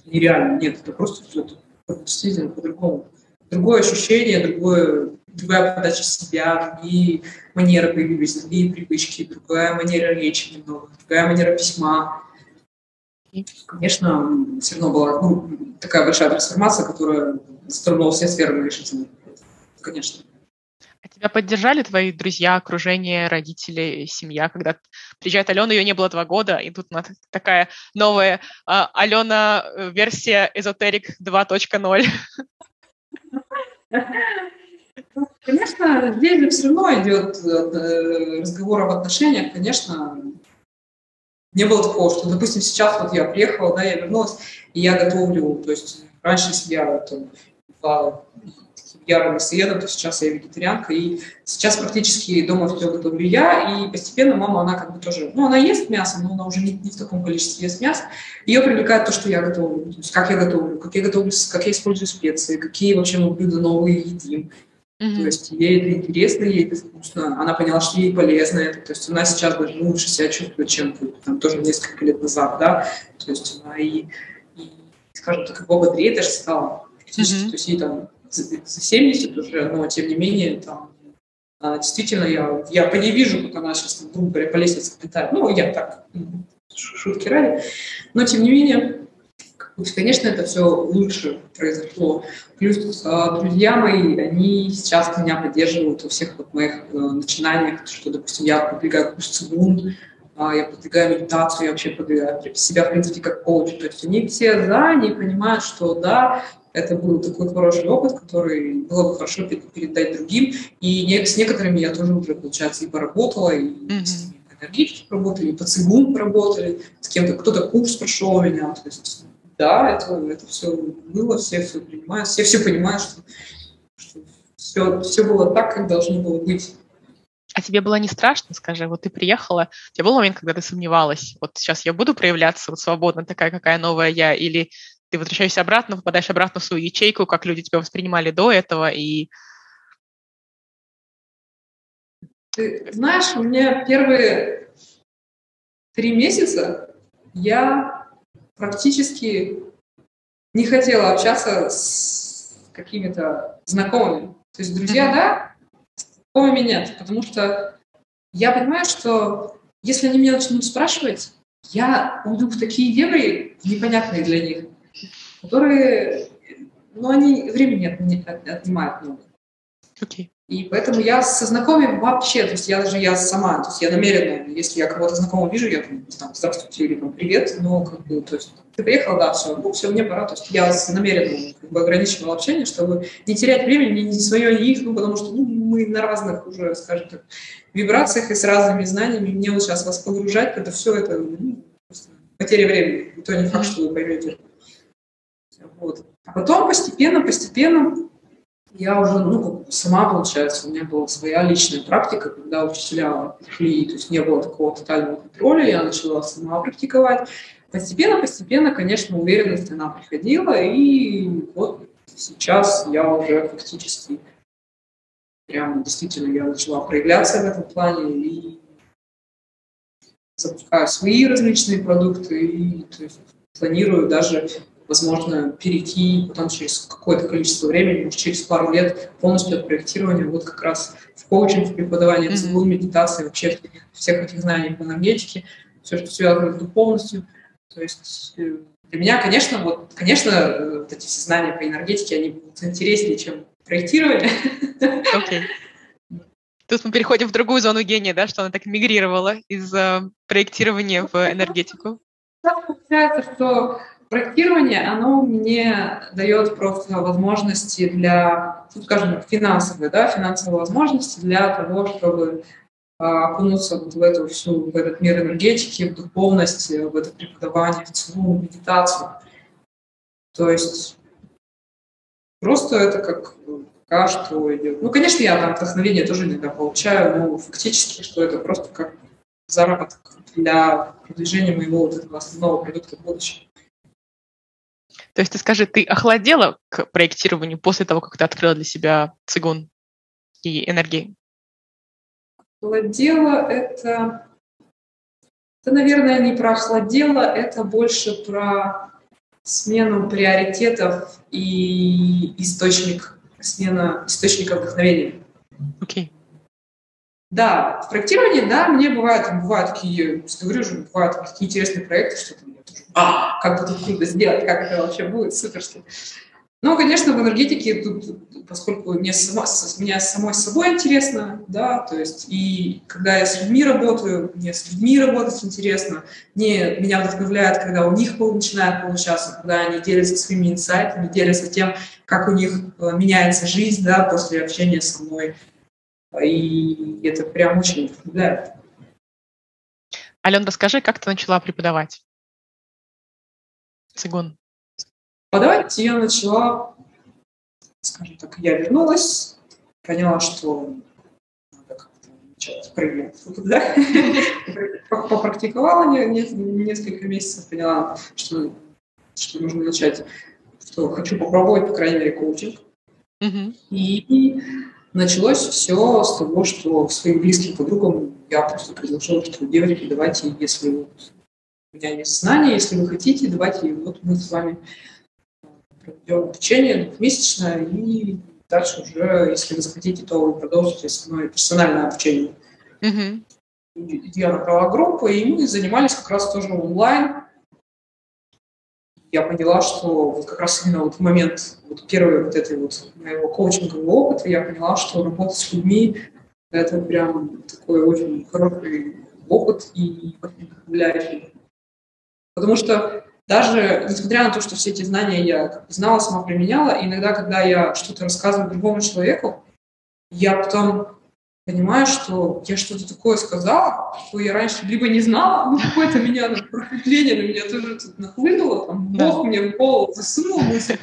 нереально. Нет, это просто это действительно по-другому. Другое ощущение, другое, другая подача себя, другие манеры появились, другие привычки, другая манера речи немного, другая манера письма. Конечно, все равно была ну, такая большая трансформация, которая затронула все сферы моей жизни. Конечно. А тебя поддержали твои друзья, окружение, родители, семья, когда приезжает Алена, ее не было два года, и тут такая новая а, Алена э, версия Эзотерик 2.0. Конечно, здесь же все равно идет э, разговор об отношениях, конечно, не было такого, что, допустим, сейчас вот я приехала, да, я вернулась, и я готовлю, то есть раньше, если я там, была ярым мясоедом, то сейчас я вегетарианка, и сейчас практически дома все готовлю я, и постепенно мама, она как бы тоже, ну, она ест мясо, но она уже не, не в таком количестве ест мясо, ее привлекает то, что я готовлю, то есть как я готовлю, как я готовлю, как я использую специи, какие вообще мы блюда новые едим, Mm-hmm. То есть ей это интересно, ей это вкусно, она поняла, что ей полезно это. То есть она сейчас даже лучше себя чувствует, чем там, тоже несколько лет назад, да. То есть она и, и скажем так, бодрее даже стала. Mm-hmm. То есть ей там за, за 70 уже, но тем не менее там а, действительно, я, я по ней вижу, как она сейчас, грубо говоря, по лестнице летает. Ну, я так, шутки ради. Но, тем не менее, конечно, это все лучше произошло. Плюс а, друзья мои, они сейчас меня поддерживают во всех вот моих э, начинаниях, что, допустим, я продвигаю курс цигун, а, я продвигаю медитацию, я вообще продвигаю себя, в принципе, как коуч. То есть они все за, они понимают, что да, это был такой хороший опыт, который было бы хорошо передать другим. И с некоторыми я тоже уже, получается, и поработала, и mm-hmm. энергетики поработали, и по цигун поработали, с кем-то, кто-то курс прошел у меня. То есть, да, это, это все было, все все принимают, все все понимают, что, что все, все было так, как должно было быть. А тебе было не страшно, скажи, вот ты приехала, у тебя был момент, когда ты сомневалась, вот сейчас я буду проявляться вот свободно, такая, какая новая я, или ты возвращаешься обратно, попадаешь обратно в свою ячейку, как люди тебя воспринимали до этого, и... Ты знаешь, у меня первые три месяца я практически не хотела общаться с какими-то знакомыми. То есть друзья, да, знакомыми нет, потому что я понимаю, что если они меня начнут спрашивать, я уйду в такие дебри непонятные для них которые, ну, они времени отнимают много. Okay. И поэтому я со знакомыми вообще, то есть я даже я сама, то есть я намеренно, если я кого-то знакомого вижу, я там, там здравствуйте или там привет, но как бы, то есть ты приехал, да, все, ну все, мне пора, то есть я намеренно как бы ограничивала общение, чтобы не терять времени ни свое, ни их, ну потому что ну, мы на разных уже, скажем так, вибрациях и с разными знаниями, мне вот сейчас вас погружать, это все это ну, потеря времени, и то не факт, что вы поймете. Вот. А потом постепенно, постепенно я уже, ну, сама, получается, у меня была своя личная практика, когда учителя пришли, то есть не было такого тотального контроля, я начала сама практиковать. Постепенно, постепенно, конечно, уверенность она приходила, и вот сейчас я уже фактически прям действительно я начала проявляться в этом плане и запускаю свои различные продукты и то есть, планирую даже возможно, перейти потом через какое-то количество времени, может, через пару лет полностью от проектирования вот как раз в коучинг, в преподавание mm-hmm. медитации, вообще всех этих знаний по энергетике, все, что связано с духовностью. То есть э, для меня, конечно, вот, конечно, э, вот эти все знания по энергетике, они будут интереснее, чем проектирование. Okay. Тут мы переходим в другую зону гения, да, что она так мигрировала из э, проектирования в энергетику. Получается, что Проектирование, оно мне дает просто возможности для, ну, скажем, финансовые, да, финансовые возможности для того, чтобы а, окунуться вот в эту всю, в этот мир энергетики, в духовность, в это преподавание, в целую медитацию. То есть просто это как пока что идет. Ну, конечно, я там вдохновение тоже иногда получаю, но фактически, что это просто как заработок для продвижения моего вот этого основного продукта в будущем. То есть ты скажи, ты охладела к проектированию после того, как ты открыла для себя цигун и энергии? Охладела это... Это, наверное, не про охладела, это больше про смену приоритетов и источник, смена источника вдохновения. Окей. Okay. Да, в проектировании, да, мне бывают, бывают такие, говорю же, бывают такие интересные проекты, что там а, как бы тут круто сделать, как это вообще будет, суперски. Ну, конечно, в энергетике тут, поскольку мне сама, меня самой собой интересно, да, то есть и когда я с людьми работаю, мне с людьми работать интересно, мне, меня вдохновляет, когда у них начинает получаться, когда они делятся своими инсайтами, делятся тем, как у них э, меняется жизнь, да, после общения со мной. И это прям очень вдохновляет. Ален, расскажи, как ты начала преподавать? цигун? Подавать я начала, скажем так, я вернулась, поняла, что надо как-то начать проявлять да? Попрактиковала несколько месяцев, поняла, что, что нужно начать, что хочу попробовать, по крайней мере, коучинг. И началось все с того, что своим близким подругам я просто предложила, что девочки, давайте, если у меня есть знания, если вы хотите, давайте вот мы с вами проведем обучение двухмесячное, и дальше уже, если вы захотите, то вы продолжите со мной персональное обучение. Mm-hmm. Я набрала группу, и мы занимались как раз тоже онлайн. Я поняла, что вот как раз именно вот в момент вот первой вот этой вот моего коучингового опыта я поняла, что работа с людьми – это прям такой очень хороший опыт и очень вдохновляющий. Потому что даже несмотря на то, что все эти знания я знала, сама применяла, иногда, когда я что-то рассказываю другому человеку, я потом понимаю, что я что-то такое сказала, что я раньше либо не знала, ну какое-то меня просветление на меня тоже тут нахлынуло, там, Бог мне в голову засунул мысль.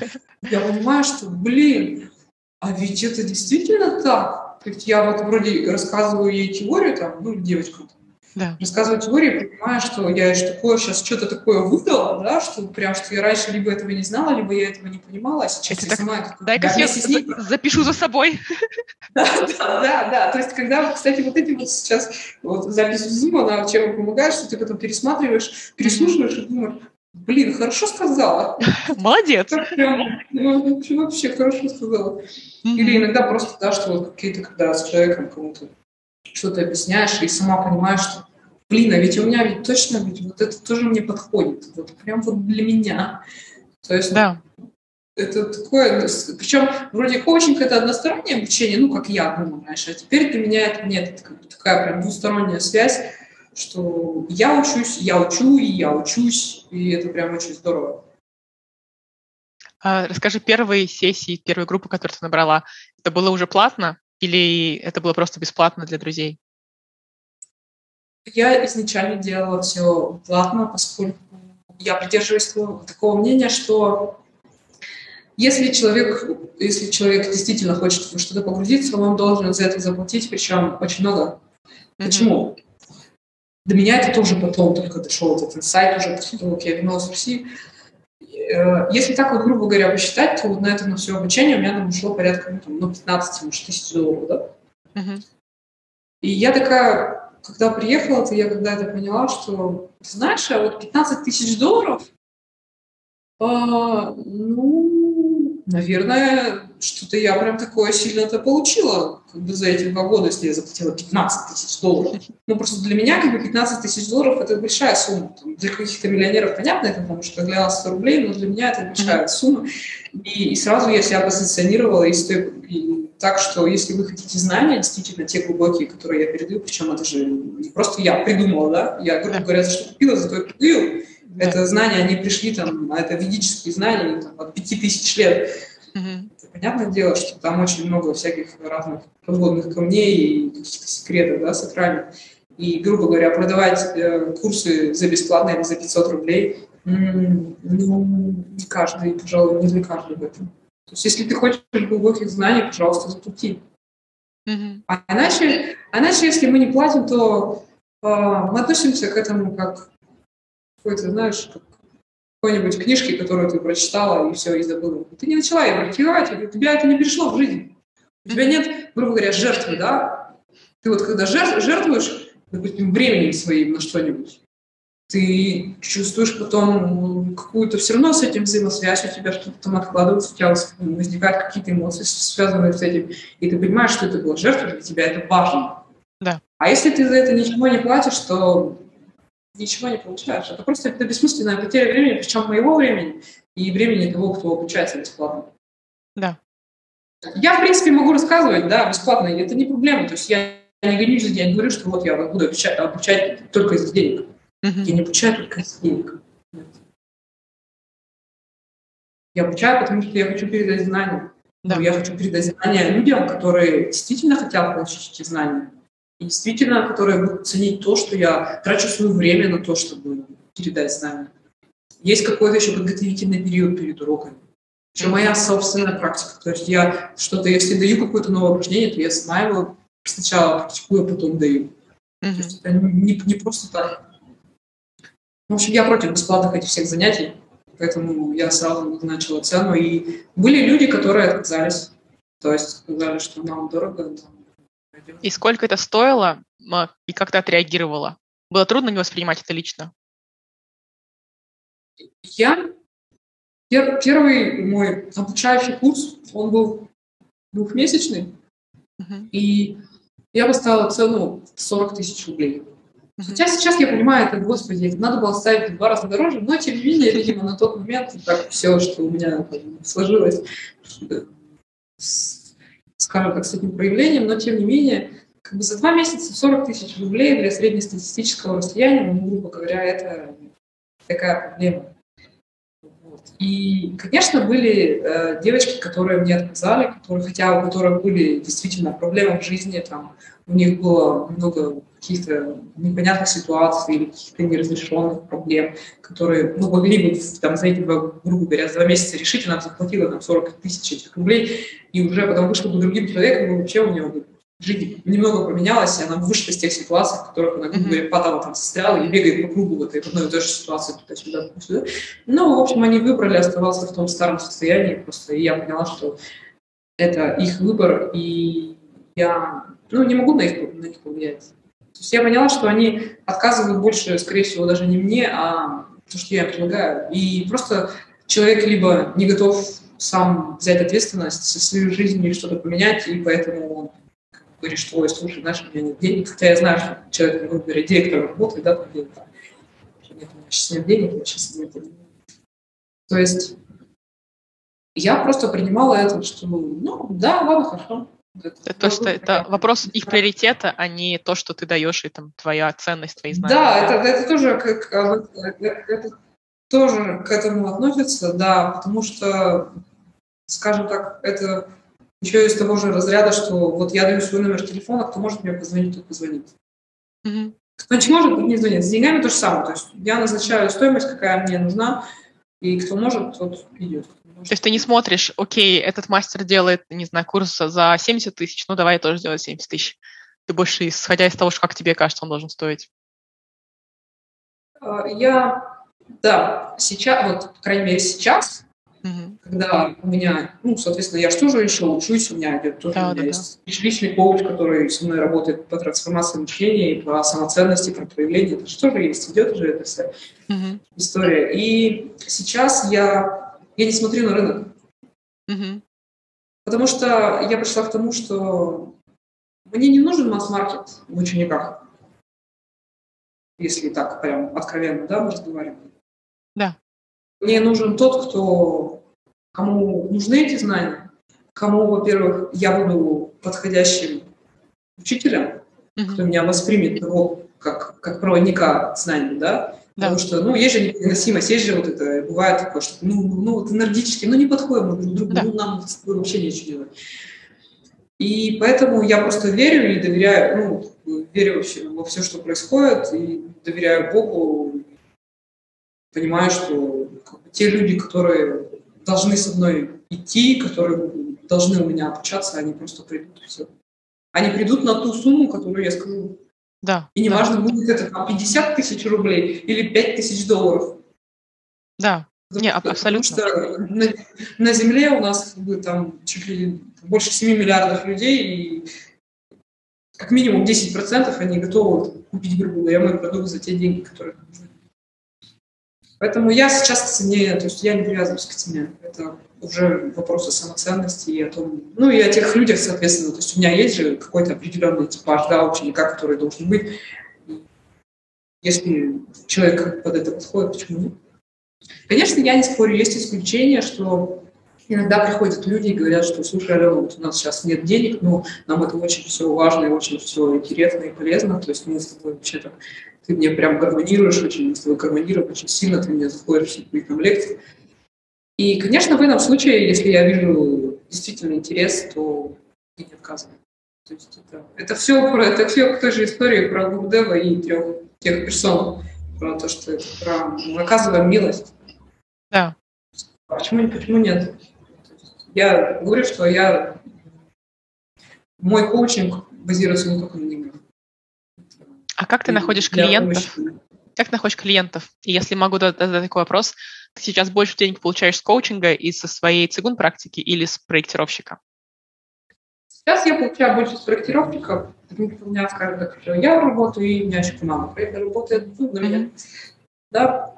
Я понимаю, что, блин, а ведь это действительно так. То есть я вот вроде рассказываю ей теорию, там, ну, девочкам, да. рассказывать теории, понимая, что я такое сейчас что-то такое выдала, да, что прям, что я раньше либо этого не знала, либо я этого не понимала, а сейчас это я так, сама это... Дай-ка я ней... запишу за собой. Да, да, да, да. То есть, когда, кстати, вот эти вот сейчас вот запись в Zoom, она чем помогает, что ты потом пересматриваешь, переслушиваешь и думаешь, блин, хорошо сказала. Молодец. Прям, ну, вообще хорошо сказала. Или иногда просто, да, что вот какие-то, когда с человеком кому-то что-то объясняешь и сама понимаешь, что, блин, а ведь у меня ведь точно ведь вот это тоже мне подходит, вот прям вот для меня. То есть да. это такое, причем вроде коучинг это одностороннее обучение, ну, как я думала раньше, а теперь для меня это нет, это такая прям двусторонняя связь, что я учусь, я учу, и я учусь, и это прям очень здорово. А, расскажи, первые сессии, первую группу, которую ты набрала, это было уже платно? Или это было просто бесплатно для друзей? Я изначально делала все платно, поскольку я придерживаюсь такого мнения, что если человек, если человек действительно хочет что-то погрузиться, он должен за это заплатить, причем очень много. Mm-hmm. Почему? До меня это тоже потом только дошел этот инсайт, уже после того, как я вернулась в Россию. Э, если так вот, грубо говоря, посчитать, то вот на это на все обучение у меня там ушло порядка ну, там, ну, 15 может, тысяч долларов, да? Uh-huh. И я такая, когда приехала, то я когда это поняла, что, знаешь, а вот 15 тысяч долларов, а, ну, наверное, что-то я прям такое сильно-то получила как бы за эти два года, если я заплатила 15 тысяч долларов. Ну, просто для меня как бы 15 тысяч долларов – это большая сумма. Там, для каких-то миллионеров понятно это, потому что для нас 100 рублей, но для меня это большая сумма. И, и сразу я себя позиционировала и, и так, что если вы хотите знания, действительно, те глубокие, которые я передаю, причем это же не просто я придумала, да, я, грубо говоря, за что купила, за то и продаю. Это знания, они пришли там, а это ведические знания там, от пяти тысяч лет. Mm-hmm. Понятное дело, что там очень много всяких разных подводных камней и каких-то секретов, да, сакральных. И, грубо говоря, продавать э, курсы за бесплатно или за 500 рублей, ну, не каждый, пожалуй, не для каждого это. То есть, если ты хочешь глубоких знаний, пожалуйста, заплати. Mm-hmm. А иначе, а иначе, если мы не платим, то э, мы относимся к этому как какой-то, знаешь, как какой-нибудь книжки, которую ты прочитала, и все, и забыла. Ты не начала ее практиковать, у тебя это не перешло в жизнь. У тебя нет, грубо говоря, жертвы, да? Ты вот когда жертвуешь, допустим, временем своим на что-нибудь, ты чувствуешь потом какую-то все равно с этим взаимосвязь, у тебя что-то там откладывается, у тебя возникают какие-то эмоции, связанные с этим, и ты понимаешь, что это была жертва, для тебя это важно. Да. А если ты за это ничего не платишь, то ничего не получаешь. Это просто это бессмысленная потеря времени, причем моего времени и времени того, кто обучается бесплатно. Да. Я, в принципе, могу рассказывать, да, бесплатно, и это не проблема. То есть я не гонюсь за деньги, говорю, что вот я буду обучать, обучать только из денег. Uh-huh. Я не обучаю только из денег. Нет. Я обучаю, потому что я хочу передать знания. Да. Я хочу передать знания людям, которые действительно хотят получить эти знания. И действительно, которые будут ценить то, что я трачу свое время на то, чтобы передать знания. Есть какой-то еще подготовительный период перед уроками. Еще моя собственная практика. То есть я что-то, если даю какое-то новое упражнение, то я сама его сначала практикую, а потом даю. Mm-hmm. То есть это не, не просто так. В общем, я против бесплатных этих всех занятий, поэтому я сразу назначила цену. И были люди, которые отказались. То есть сказали, что нам дорого. И сколько это стоило, и как ты отреагировала? Было трудно не воспринимать это лично? Я пер, первый мой обучающий курс, он был двухмесячный, uh-huh. и я поставила цену 40 тысяч рублей. Uh-huh. Хотя сейчас я понимаю, это, господи, надо было ставить в два раза дороже, но тем не менее, видимо, на тот момент так все, что у меня сложилось, скажем так, с этим проявлением, но тем не менее, как бы за два месяца 40 тысяч рублей для среднестатистического расстояния, ну, грубо говоря, это такая проблема. И, конечно, были э, девочки, которые мне отказали, которые, хотя у которых были действительно проблемы в жизни, там, у них было много каких-то непонятных ситуаций или каких-то неразрешенных проблем, которые ну, могли бы там, за эти два, грубо говоря, за два месяца решить, она заплатила там 40 тысяч этих рублей, и уже потом вышла бы другим человеком, и вообще у нее жизнь немного поменялась, и она вышла из тех ситуаций, в которых она, грубо говоря, падала, там, застряла и бегает по кругу в этой одной и той же ситуации туда-сюда, туда-сюда. Ну, в общем, они выбрали оставаться в том старом состоянии просто, и я поняла, что это их выбор, и я ну, не могу на них, на них повлиять. То есть я поняла, что они отказывают больше, скорее всего, даже не мне, а то, что я предлагаю. И просто человек либо не готов сам взять ответственность за свою жизнь или что-то поменять, и поэтому он говорит, что, ой, слушай, знаешь, у меня нет денег, хотя я знаю, что человек, говоря, директор работает, да, там, там, нет, у меня сейчас нет денег, меня сейчас нет денег. То есть я просто принимала это, что, ну, да, ладно, хорошо. Это, то, что это вопрос их приоритета, а не то, что ты даешь, и там твоя ценность, твои знания. Да, это, это тоже как а, это тоже к этому относится, да, потому что, скажем так, это еще из того же разряда, что вот я даю свой номер телефона, кто может мне позвонить, тот позвонит. Mm-hmm. Кто не может, тот не звонит. С деньгами то же самое. То есть я назначаю стоимость, какая мне нужна, и кто может, тот идет. То есть ты не смотришь, окей, этот мастер делает, не знаю, курс за 70 тысяч, ну давай я тоже сделаю 70 тысяч. Ты больше исходя из того, как тебе кажется, он должен стоить. А, я, да, сейчас, вот, по крайней мере, сейчас Угу. Когда у меня, ну, соответственно, я же тоже еще учусь, у меня идет тоже, да, у меня да, есть да. личный коуч, который со мной работает по трансформации мышления, по самоценности, про проявление, это же тоже есть, идет уже эта вся угу. история. И сейчас я, я не смотрю на рынок, угу. потому что я пришла к тому, что мне не нужен масс-маркет в учениках, если так прям откровенно, да, мы разговариваем. Да. Мне нужен тот, кто, кому нужны эти знания, кому, во-первых, я буду подходящим учителем, mm-hmm. кто меня воспримет его как, как проводника знаний, да? Да. Потому что, ну, есть же непереносимость, есть же вот это, бывает такое, что, ну, ну вот энергетически, ну, не подходим мы друг другу, да. ну, нам с тобой вообще нечего делать. И поэтому я просто верю и доверяю, ну, верю вообще во все, что происходит, и доверяю Богу, понимаю, что те люди, которые должны со мной идти, которые должны у меня обучаться, они просто придут и все. Они придут на ту сумму, которую я скажу. Да. И неважно, да. будет это там, 50 тысяч рублей или 5 тысяч долларов. Да, не, абсолютно. Потому что на, на Земле у нас как бы, там чуть ли больше 7 миллиардов людей, и как минимум 10% они готовы купить, грубо говоря, мой продукт за те деньги, которые нужны. Поэтому я сейчас к цене, то есть я не привязываюсь к цене. Это уже вопросы самоценности и о том, ну и о тех людях, соответственно. То есть у меня есть же какой-то определенный типаж, да, ученика, который должен быть. Если человек под это подходит, почему нет? Конечно, я не спорю, есть исключения, что иногда приходят люди и говорят, что, слушай, Алена, вот у нас сейчас нет денег, но нам это очень все важно и очень все интересно и полезно, то есть мы с тобой вообще-то ты мне прям гармонируешь очень, мы с тобой гармонируем очень сильно, ты мне заходишь в свои там лекции. И, конечно, в этом случае, если я вижу действительно интерес, то я не отказываю. То есть это, это все про это все к той же истории про Гудева и трех тех персон, про то, что про мы оказываем милость. Да. Почему, почему нет? Я говорю, что я мой коучинг базируется не только на. А как ты находишь клиентов? Как ты находишь клиентов? И если могу задать такой вопрос, ты сейчас больше денег получаешь с коучинга и со своей цигун практики или с проектировщика? Сейчас я получаю больше с потому что у меня, скажем так, я работаю, и у меня еще команда работает ну, на меня. Да.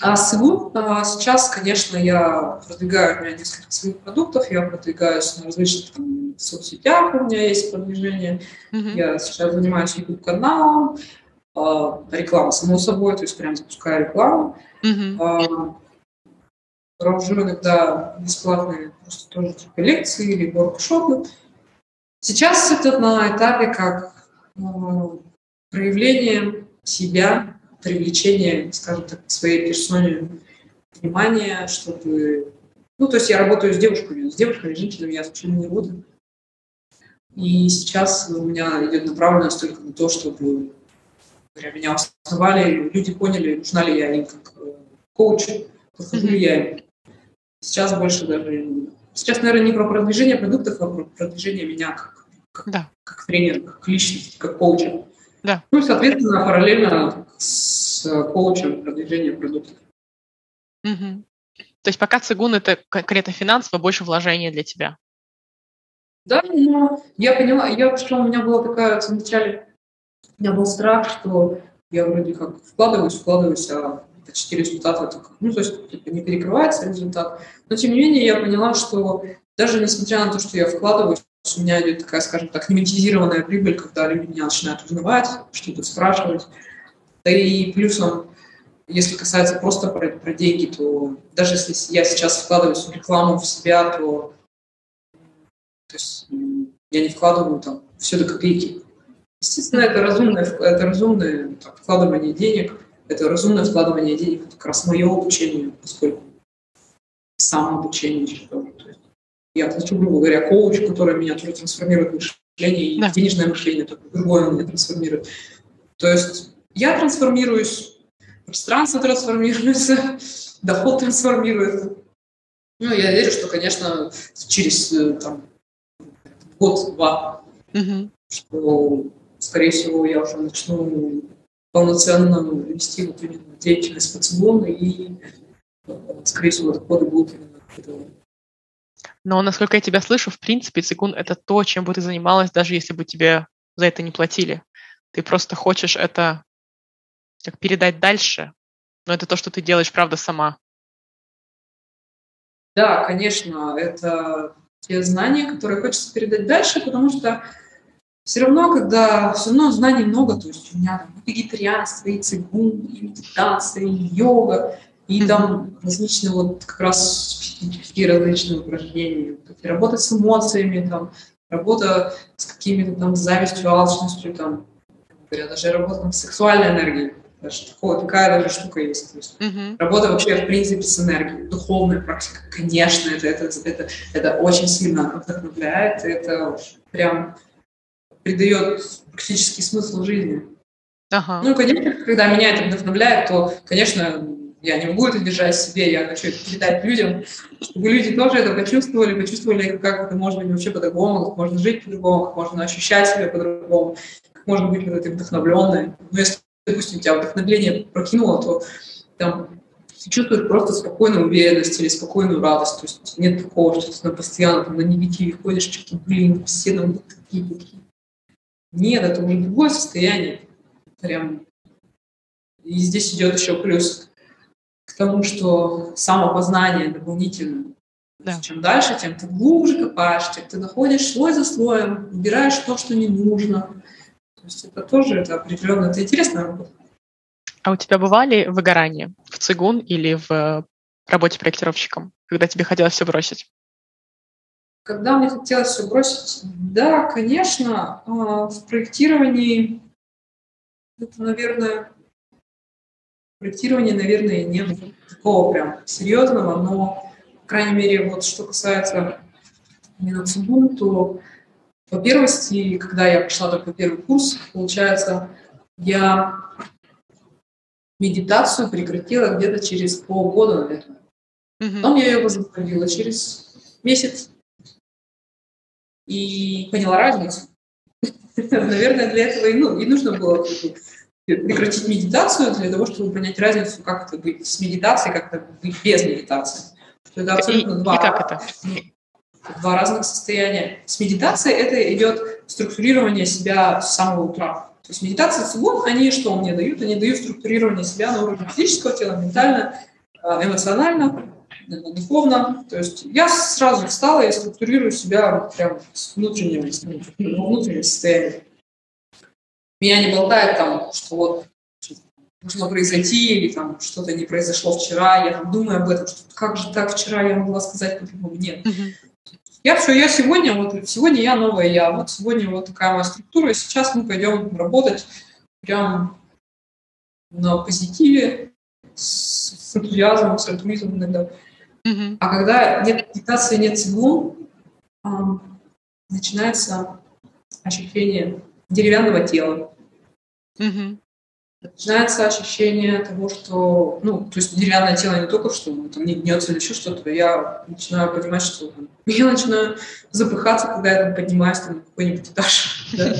А с ИГУ а, сейчас, конечно, я продвигаю, у меня несколько своих продуктов, я продвигаюсь на различных там, соцсетях, у меня есть продвижение. Mm-hmm. Я сейчас занимаюсь YouTube-каналом, а, реклама, само собой, то есть прям запускаю рекламу. Mm-hmm. Провожу иногда бесплатные просто тоже типа лекции или воркшопы. Сейчас это на этапе как проявление себя, привлечение, скажем так, к своей персоне внимания, чтобы... Ну, то есть я работаю с девушками, с девушками, женщинами я с не буду. И сейчас у меня идет направленность только на то, чтобы говоря, меня основали, люди поняли, нужна ли я им как э, коуч, подхожу ли я им. Сейчас больше даже Сейчас, наверное, не про продвижение продуктов, а про продвижение меня как, как, да. как тренера, как личности, как коуча. Да. Ну, соответственно, параллельно с коучем продвижения продуктов. Угу. То есть пока цигун это конкретно финансово больше вложение для тебя. Да, но я поняла, я что у меня была такая вначале, у меня был страх, что я вроде как вкладываюсь, вкладываюсь, а почти результат это, ну, то есть типа, не перекрывается результат. Но тем не менее я поняла, что даже несмотря на то, что я вкладываюсь, у меня идет такая, скажем так, немонетизированная прибыль, когда люди меня начинают узнавать, что-то спрашивать. Да и плюсом, если касается просто про, про деньги, то даже если я сейчас вкладываюсь в рекламу в себя, то, то есть, я не вкладываю там все до копейки. Естественно, это разумное, это разумное так, вкладывание денег – это разумное вкладывание денег, это как раз мое обучение, поскольку самообучение тоже. То есть я плачу, грубо говоря, коуч, который меня тоже трансформирует мышление, и да. денежное мышление только другое меня трансформирует. То есть я трансформируюсь, пространство трансформируется, доход трансформируется. Ну, я верю, что, конечно, через э, там, год-два, угу. что, скорее всего, я уже начну полноценно вести вот именно деятельность по и, скорее всего, доходы будут именно от этого. Но, насколько я тебя слышу, в принципе, цигун — это то, чем бы ты занималась, даже если бы тебе за это не платили. Ты просто хочешь это как передать дальше, но это то, что ты делаешь, правда, сама. Да, конечно, это те знания, которые хочется передать дальше, потому что все равно, когда все равно знаний много, то есть у меня там вегетарианство, и цигун, и медитация, и йога, и там различные вот как раз специфические различные упражнения, работа с эмоциями, там, работа с какими-то там завистью, алчностью, там, говоря, даже работа там, с сексуальной энергией. Даже такое, такая даже штука есть. То есть uh-huh. Работа вообще, в принципе, с энергией. Духовная практика, конечно, это, это, это, это очень сильно вдохновляет. Это прям придает практический смысл жизни. Ага. Ну, конечно, когда меня это вдохновляет, то, конечно, я не могу это держать себе, я хочу это передать людям, чтобы люди тоже это почувствовали, почувствовали, как это быть вообще по-другому, как можно жить по-другому, как можно ощущать себя по-другому, как можно быть вот этой вдохновленной. Ну, если, допустим, тебя вдохновление прокинуло, то там ты чувствуешь просто спокойную уверенность или спокойную радость. То есть нет такого, что ты постоянно там, на негативе ходишь, что-то, блин, все там такие, такие. Нет, это уже другое состояние. Прям. И здесь идет еще плюс к тому, что самопознание дополнительно. Да. Чем дальше, тем ты глубже копаешь, тем ты находишь слой за слоем, убираешь то, что не нужно. То есть это тоже это определенно, это интересная работа. А у тебя бывали выгорания в цигун или в работе проектировщиком, когда тебе хотелось все бросить? Когда мне хотелось все бросить, да, конечно, а, в проектировании это, наверное, проектирование, наверное, нет такого прям серьезного, но, по крайней мере, вот что касается именно ЦУБУ, то по первости, когда я пошла только первый курс, получается, я медитацию прекратила где-то через полгода, наверное. Потом я ее возобновила через месяц и поняла разницу. Наверное, для этого и, ну, и нужно было прекратить медитацию для того, чтобы понять разницу, как это быть с медитацией, как это быть без медитации. это абсолютно и, два. И как это? Два разных состояния. С медитацией это идет структурирование себя с самого утра. То есть медитация цигун, они что мне дают? Они дают структурирование себя на уровне физического тела, ментально, э, эмоционально, духовно. То есть я сразу встала и структурирую себя прям с внутреннего, внутреннего состояния. Меня не болтает там, что вот должно произойти, или там что-то не произошло вчера, я там думаю об этом, что как же так вчера я могла сказать по-другому. Нет. Mm-hmm. Я все, я сегодня, вот сегодня я новая я, вот сегодня вот такая моя структура, и сейчас мы пойдем работать прям на позитиве, с, с энтузиазмом, с альтруизмом иногда. Mm-hmm. А когда нет медитации, нет цигун, начинается ощущение деревянного тела. Mm-hmm начинается ощущение того, что, ну, то есть деревянное тело не только, что там не гнется или еще что-то, я начинаю понимать, что там, я начинаю запыхаться, когда я там поднимаюсь там, на какой-нибудь этаж. Да?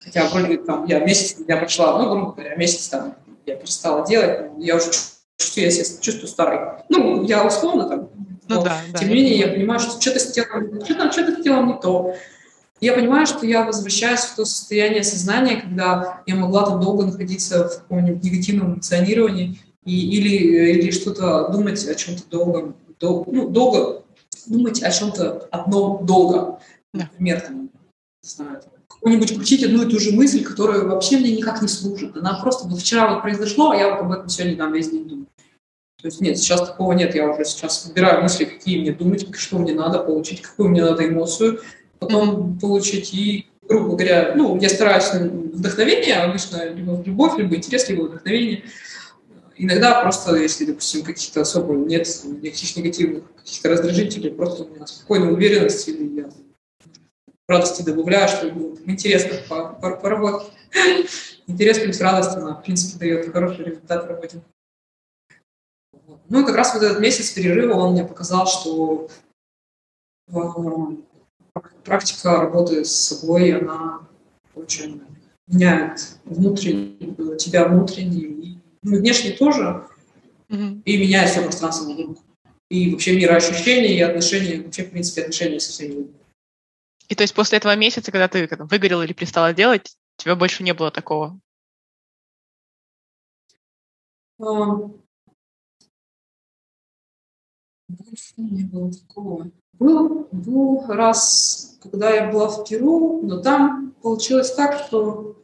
Хотя вроде там я месяц, я прошла, ну, грубо говоря, месяц там я перестала делать, я уже чувствую, я себя чувствую старой. Ну, я условно там, ну, но, да, тем не менее, я понимаю, что что-то с телом, что-то, что-то с телом не то я понимаю, что я возвращаюсь в то состояние сознания, когда я могла там долго находиться в каком-нибудь негативном эмоционировании и, или, или что-то думать о чем-то долгом, дол, ну, долго думать о чем-то одном долго. Например, там, не знаю, какую-нибудь крутить одну и ту же мысль, которая вообще мне никак не служит. Она просто вот вчера вот произошло, а я вот об этом сегодня там весь день думаю. То есть нет, сейчас такого нет, я уже сейчас выбираю мысли, какие мне думать, что мне надо получить, какую мне надо эмоцию, потом получить и, грубо говоря, ну, я стараюсь вдохновение, обычно либо любовь, либо интерес, либо вдохновение. Иногда просто, если, допустим, каких-то особо нет никаких негативных каких-то раздражителей, просто у меня спокойная уверенность, или я радости добавляю, что интересно поработать. Интерес плюс радость, она, в принципе, дает хороший результат в работе. Ну и как раз вот этот месяц перерыва, он мне показал, что э, практика работы с собой, она очень меняет внутренний, тебя внутренний, и, ну, внешне тоже, mm-hmm. и меняет все пространство вокруг. И вообще мироощущения, и отношения, вообще, в принципе, отношения со всеми людьми. И то есть после этого месяца, когда ты когда, выгорела или перестала делать, у тебя больше не было такого? А, больше не было такого. Был, был раз, когда я была в Перу, но там получилось так, что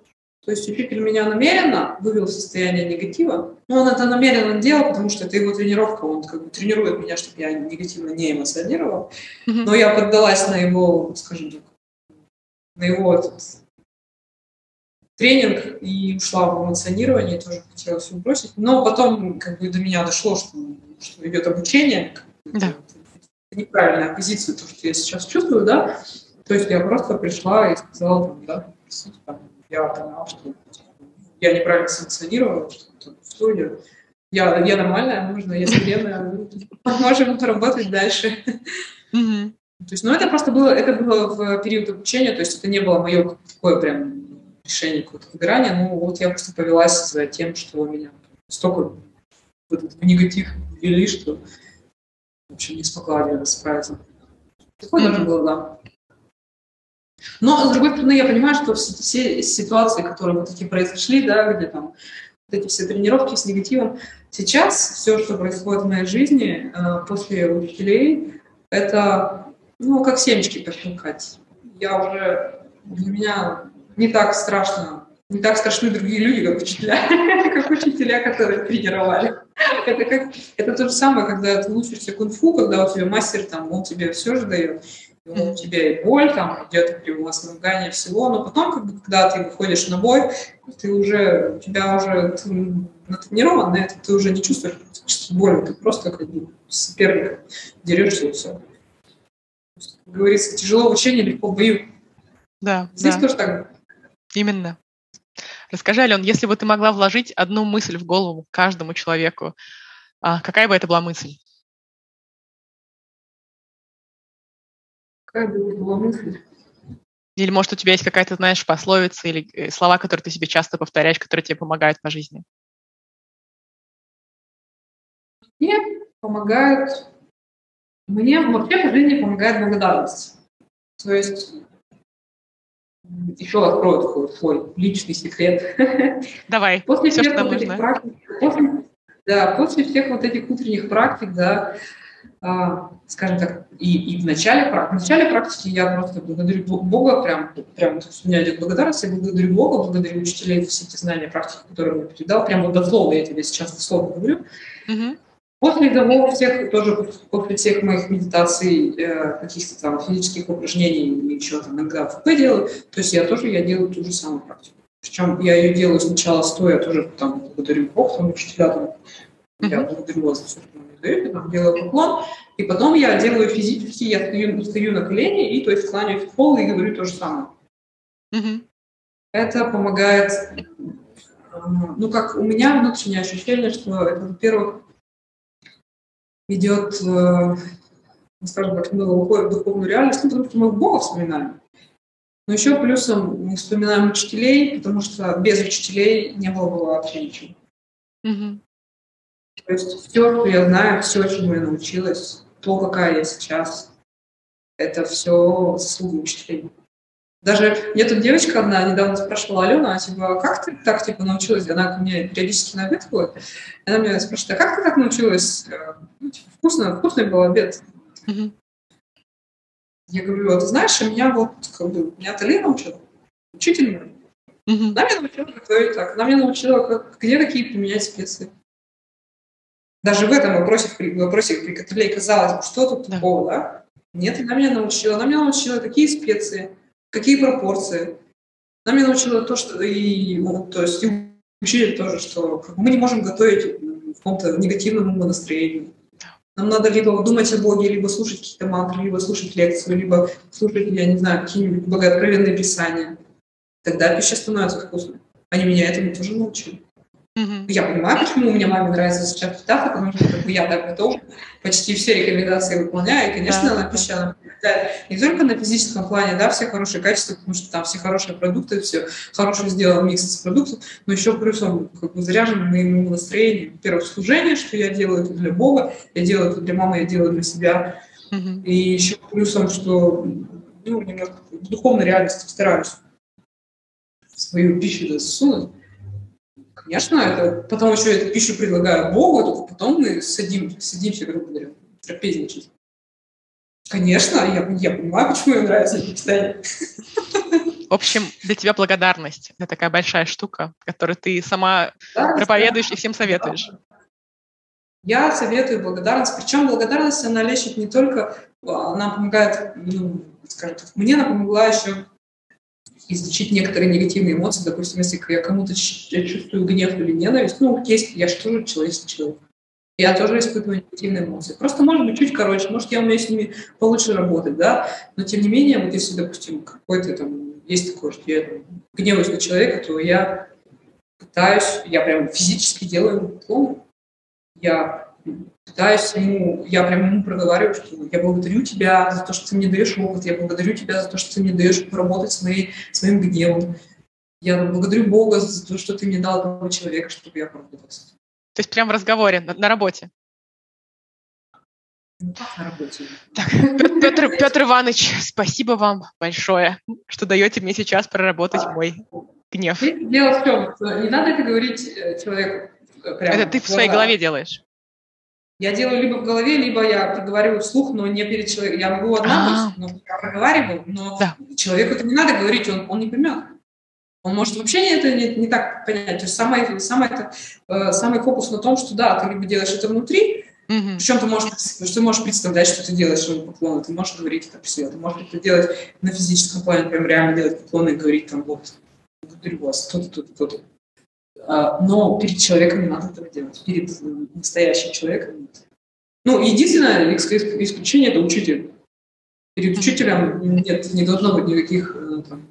то есть учитель меня намеренно вывел в состояние негатива. Но он это намеренно делал, потому что это его тренировка, он как бы тренирует меня, чтобы я негативно не эмоционировала. Но я поддалась на его, скажем так, на его этот тренинг и ушла в эмоционирование, тоже хотела все бросить. Но потом как бы до меня дошло, что, что идет обучение. Да неправильная позиция, то, что я сейчас чувствую, да, то есть я просто пришла и сказала, там, да, там, я поняла, что я неправильно санкционировала, что все, я, я, я нормальная, нужно, я вселенная, можем поработать дальше. То есть, ну, это просто было, это было в период обучения, то есть это не было мое такое прям решение какое-то выгорания, ну, вот я просто повелась за тем, что меня столько в этот негатив ввели, что в общем, не смогла справиться. Такое mm-hmm. тоже было, да. Но, с другой стороны, я понимаю, что все ситуации, которые вот такие произошли, да, где там вот эти все тренировки с негативом, сейчас все, что происходит в моей жизни э, после учителей, это, ну, как семечки пощелкать. Я уже, для меня не так страшно не так страшны другие люди, как учителя, учителя, которые тренировали. Это, как, это то же самое, когда ты учишься кунг-фу, когда у тебя мастер, там, он тебе все же дает. У тебя и боль, там идет и возмогание всего, но потом, как бы, когда ты выходишь на бой, ты уже, у тебя уже ты натренирован на это, ты уже не чувствуешь боли, ты просто как бы с соперником дерешься и все. Как говорится, тяжело в учении, легко в бою. Да, Здесь да. тоже так. Именно. Расскажи, Ален, если бы ты могла вложить одну мысль в голову каждому человеку, а какая бы это была мысль? Какая бы это была мысль? Или, может, у тебя есть какая-то, знаешь, пословица или э, слова, которые ты себе часто повторяешь, которые тебе помогают по жизни? Мне помогают Мне вообще по жизни помогает благодарность. То есть еще открою такой свой личный секрет. Давай, после все, всех что вот нужно. Практик, после, да, после всех вот этих утренних практик, да, а, скажем так, и, и в, начале, в начале практики я просто благодарю Бога, прям, прям у меня идет благодарность, я благодарю Бога, благодарю учителей все эти знания, практики, которые он мне передал, прям вот дословно я тебе сейчас дословно говорю. Mm-hmm. После того, всех, тоже после всех моих медитаций, э, каких-то там физических упражнений, или еще там иногда ФП делаю, то есть я тоже я делаю ту же самую практику. Причем я ее делаю сначала стоя, тоже там благодарю Бог, там учителя, там, я благодарю вас за все, что вы мне даете, там делаю поклон, и потом я делаю физически, я стою, стою на колени и то есть кланяюсь в пол и говорю то же самое. Mm-hmm. Это помогает, э, ну как у меня внутреннее ощущение, что это, во-первых, идет, э, скажем так, мы уходим в духовную реальность, ну, потому что мы Бога вспоминаем. Но еще плюсом мы вспоминаем учителей, потому что без учителей не было бы вообще ничего. Mm-hmm. То есть все, что я знаю, все, чему я научилась, то, какая я сейчас, это все заслуга учителей. Даже мне тут девочка одна недавно спрашивала Алена, а типа, «А как ты так типа научилась? Она ко мне периодически на обед ходит. Она меня спрашивает, а как ты так научилась? Э, ну, типа, вкусно, вкусный был обед. Mm-hmm. Я говорю, а ты знаешь, меня вот, как бы, меня Талина учила, учитель мой. Mm-hmm. Она меня научила готовить так, она меня научила, как, где какие применять специи. Даже в этом вопросе, в вопросе приготовления казалось что тут да. такого, да? Нет, она меня научила. Она меня научила, какие специи, какие пропорции. Она меня научила то, что и, ну, то есть и учили тоже, что мы не можем готовить в каком-то негативном настроении. Нам надо либо думать о Боге, либо слушать какие-то мантры, либо слушать лекцию, либо слушать, я не знаю, какие-нибудь богооткровенные писания. Тогда пища становится вкусной. Они меня этому тоже научили. Mm-hmm. Я понимаю, почему у меня маме нравится сейчас питаться, потому что как бы, я так готова, почти все рекомендации выполняю, и, конечно, да. она пища не только на физическом плане, да, все хорошие качества, потому что там все хорошие продукты, все хорошо сделан микс из продуктов, но еще плюсом как бы заряжен моему настроению. Первое, служение, что я делаю это для Бога, я делаю это для мамы, я делаю для себя. Mm-hmm. И еще плюсом, что ну, немножко в духовной реальности стараюсь свою пищу засунуть. Конечно, это потом еще эту пищу предлагаю Богу, только потом мы садим, садимся, грубо говоря, трапезничать. Конечно, я, я понимаю, почему мне нравится это питание. В общем, для тебя благодарность – это такая большая штука, которую ты сама да, проповедуешь да. и всем советуешь. Я советую благодарность. Причем благодарность, она лечит не только, она помогает, ну, скажем так, мне она помогла еще излечить некоторые негативные эмоции. Допустим, если я кому-то чувствую гнев или ненависть, ну, есть, я же тоже человеческий человек. Я тоже испытываю негативные эмоции. Просто, может быть, чуть короче, может, я умею с ними получше работать, да, но, тем не менее, вот если, допустим, какой-то там есть такое, что я гневаюсь на человека, то я пытаюсь, я прям физически делаю поклон, я пытаюсь ему, я прям ему проговариваю, что я благодарю тебя за то, что ты мне даешь опыт, я благодарю тебя за то, что ты мне даешь поработать с, моей, с моим гневом. Я благодарю Бога за то, что ты мне дал этого человека, чтобы я поработал с этим. То есть прям в разговоре, на, на работе? Ну, на работе. Так, Петр, Петр Иванович, спасибо вам большое, что даете мне сейчас проработать мой гнев. Дело в том, не надо это говорить э, человеку. Прямо это ты в своей голове делаешь? Я делаю либо в голове, либо я проговариваю вслух, но не перед человеком. Я могу одна, а. но я проговариваю, но да. человеку это не надо говорить, он, он не поймет. Он может вообще это не, не так понять. То есть самый, самый, это, э, самый фокус на том, что да, ты либо делаешь это внутри, mm-hmm. причем ты можешь, ты можешь представлять, что ты делаешь ему поклоны, ты можешь говорить это при себе, ты можешь это делать на физическом плане, прям реально делать поклоны и говорить там вот, благодарю вас, кто-то, кто-то, кто-то. А, но перед человеком не надо этого делать, перед настоящим человеком нет. Ну, единственное исключение – это учитель. Перед учителем нет, не должно быть никаких э, там,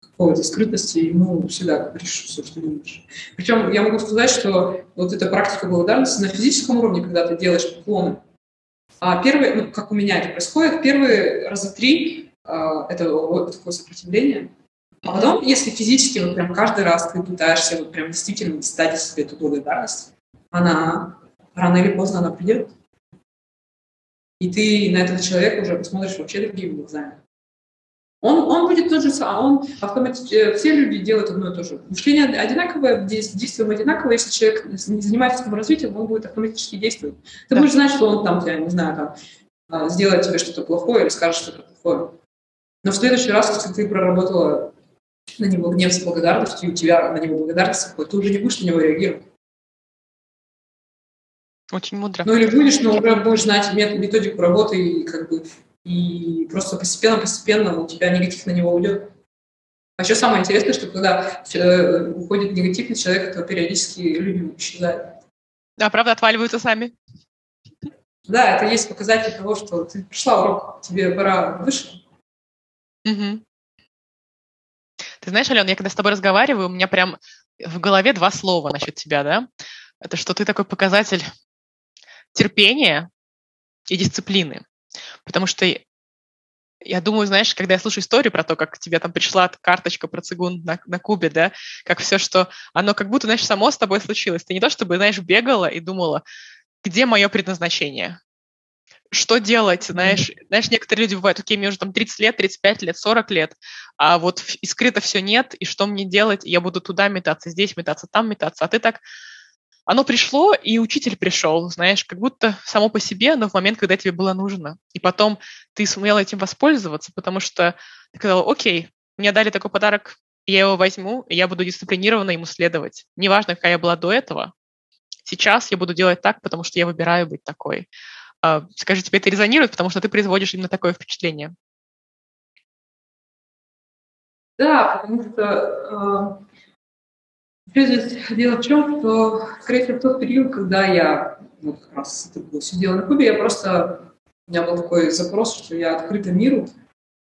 какой-то скрытности, ему всегда говоришь все, что думаешь. Причем я могу сказать, что вот эта практика благодарности на физическом уровне, когда ты делаешь поклоны, а первые, ну, как у меня это происходит, первые раза три а, это такое сопротивление. А потом, если физически, вот прям каждый раз ты пытаешься вот прям действительно достать из себя эту благодарность, она рано или поздно она придет. и ты на этого человека уже посмотришь вообще другими глазами. Он, он будет тот же самый, он автоматически, э, все люди делают одно и то же. Мышление одинаковое, действием одинаково, если человек не занимается саморазвитием, он будет автоматически действовать. Ты да. будешь знать, что он там, тебя, не знаю, там, а, сделает тебе что-то плохое или скажет что-то плохое. Но в следующий раз, если ты проработала на него гнев с благодарностью, и у тебя на него благодарность, ты уже не будешь на него реагировать. Очень мудро. Ну или будешь, но уже будешь знать методику работы и как бы и просто постепенно-постепенно у тебя негатив на него уйдет. А еще самое интересное, что когда э, уходит негатив на человека, то периодически люди исчезают. Да, правда, отваливаются сами. Да, это есть показатель того, что ты пришла урок, тебе пора выше. Угу. Ты знаешь, Алена, я когда с тобой разговариваю, у меня прям в голове два слова насчет тебя, да? Это что ты такой показатель терпения и дисциплины. Потому что я думаю, знаешь, когда я слушаю историю про то, как тебе там пришла карточка про цигун на, на Кубе, да, как все, что оно как будто, знаешь, само с тобой случилось. Ты не то чтобы, знаешь, бегала и думала, где мое предназначение? Что делать, знаешь, знаешь, некоторые люди бывают, окей, мне уже там 30 лет, 35 лет, 40 лет, а вот искрыто все нет, и что мне делать? Я буду туда метаться, здесь метаться, там метаться, а ты так оно пришло, и учитель пришел, знаешь, как будто само по себе, но в момент, когда тебе было нужно. И потом ты сумела этим воспользоваться, потому что ты сказала, окей, мне дали такой подарок, я его возьму, и я буду дисциплинированно ему следовать. Неважно, какая я была до этого, сейчас я буду делать так, потому что я выбираю быть такой. А, скажи, тебе это резонирует, потому что ты производишь именно такое впечатление? Да, потому что э, Здесь дело в чем, что, скорее всего, в тот период, когда я вот как раз было, сидела на Кубе, я просто, у меня был такой запрос, что я открыта миру,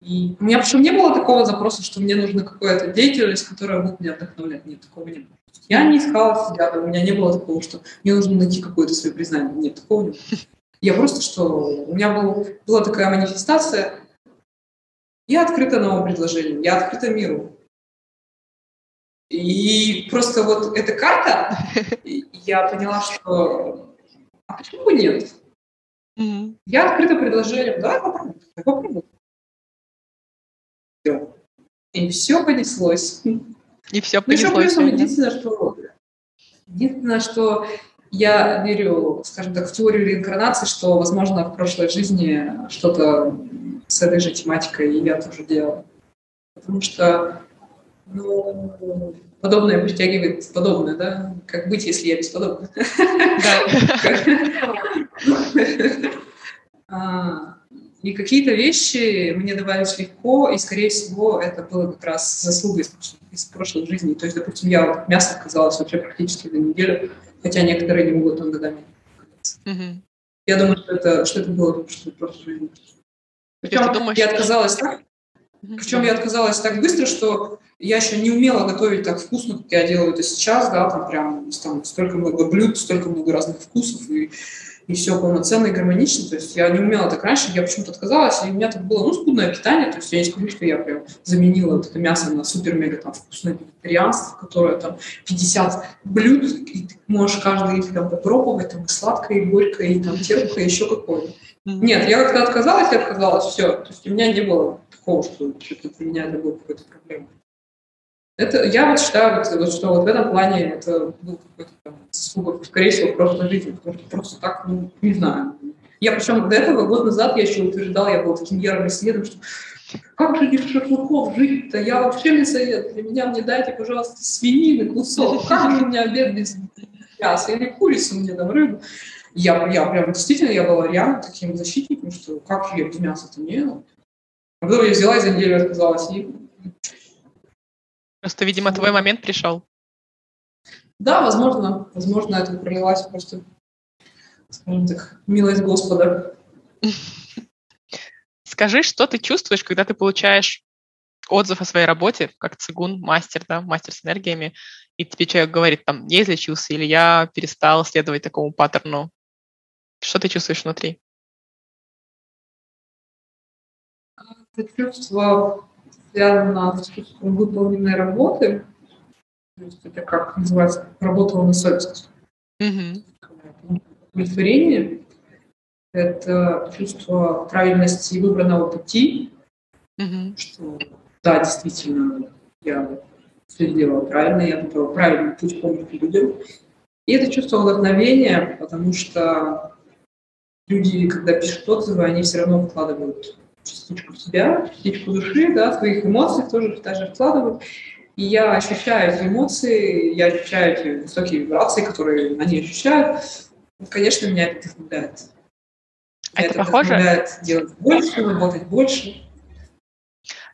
и у меня причем не было такого запроса, что мне нужна какая-то деятельность, которая будет меня вдохновлять. Нет, такого не было. Я не искала себя, у меня не было такого, что мне нужно найти какое-то свое признание. Нет, такого не было. Я просто, что у меня был, была такая манифестация, я открыта новым предложениям, я открыта миру. И просто вот эта карта, я поняла, что а почему бы нет? Mm-hmm. Я открыта предложением, да, попробуй, попробуй. Все. И все понеслось. И все понеслось. Ну, еще плюсом единственное, что единственное, что я верю, скажем так, в теорию реинкарнации, что, возможно, в прошлой жизни что-то с этой же тематикой я тоже делала. Потому что ну, подобное притягивает подобное, да? Как быть, если я бесподобна? Да. И какие-то вещи мне давались легко, и, скорее всего, это было как раз заслуга из, из прошлой жизни. То есть, допустим, я вот мясо отказалась вообще практически на неделю, хотя некоторые не могут там годами. Угу. Я думаю, что это, что это было в прошлой жизни. Причем думаешь, я отказалась так, причем я отказалась так быстро, что я еще не умела готовить так вкусно, как я делаю это сейчас, да, там прям там столько много блюд, столько много разных вкусов, и, и все полноценно и гармонично. То есть я не умела так раньше, я почему-то отказалась, и у меня так было, ну, скудное питание, то есть я не скажу, что я прям заменила вот это мясо на супер-мега там вкусное вегетарианство, которое там 50 блюд, и ты можешь каждый их там попробовать, там и сладкое, и горькое, и там терпкое, еще какое-то. Нет, я как-то отказалась и отказалась, все. То есть у меня не было такого, что для меня это была какая-то проблема. Это, я вот считаю, вот, что вот в этом плане это был какой-то там, заслуга, скорее всего, в прошлой жизни, потому что просто так, ну, не знаю. Я причем до этого, год назад, я еще утверждала, я была таким ярым следом, что как же без шашлыков жить-то? Я вообще не совет. Для меня мне дайте, пожалуйста, свинины кусок. Как же меня обед без мяса? Или курицу мне там, рыбу. Я, я прям действительно, я была реально таким защитником, что как же я без мяса-то не ела. А потом я взяла и за неделю отказалась. И... Просто, видимо, твой момент пришел. Да, возможно. Возможно, это пролилась просто, скажем так, милость Господа. Скажи, что ты чувствуешь, когда ты получаешь отзыв о своей работе, как цигун, мастер, да, мастер с энергиями, и тебе человек говорит, там, я излечился, или я перестал следовать такому паттерну. Что ты чувствуешь внутри? это чувство связано с чувством выполненной работы. То есть это как называется, работала на совесть. Mm-hmm. Удовлетворение. это чувство правильности выбранного пути, Мгм. что да, действительно, я все сделала правильно, я выбрала правильный путь помощи людям. И это чувство вдохновения, потому что люди, когда пишут отзывы, они все равно вкладывают частичку себя, частичку души, да, своих эмоций тоже также вкладывают. И я ощущаю эти эмоции, я ощущаю эти высокие вибрации, которые они ощущают. Конечно, меня это вдохновляет. А Меня это похоже? вдохновляет делать больше, работать больше.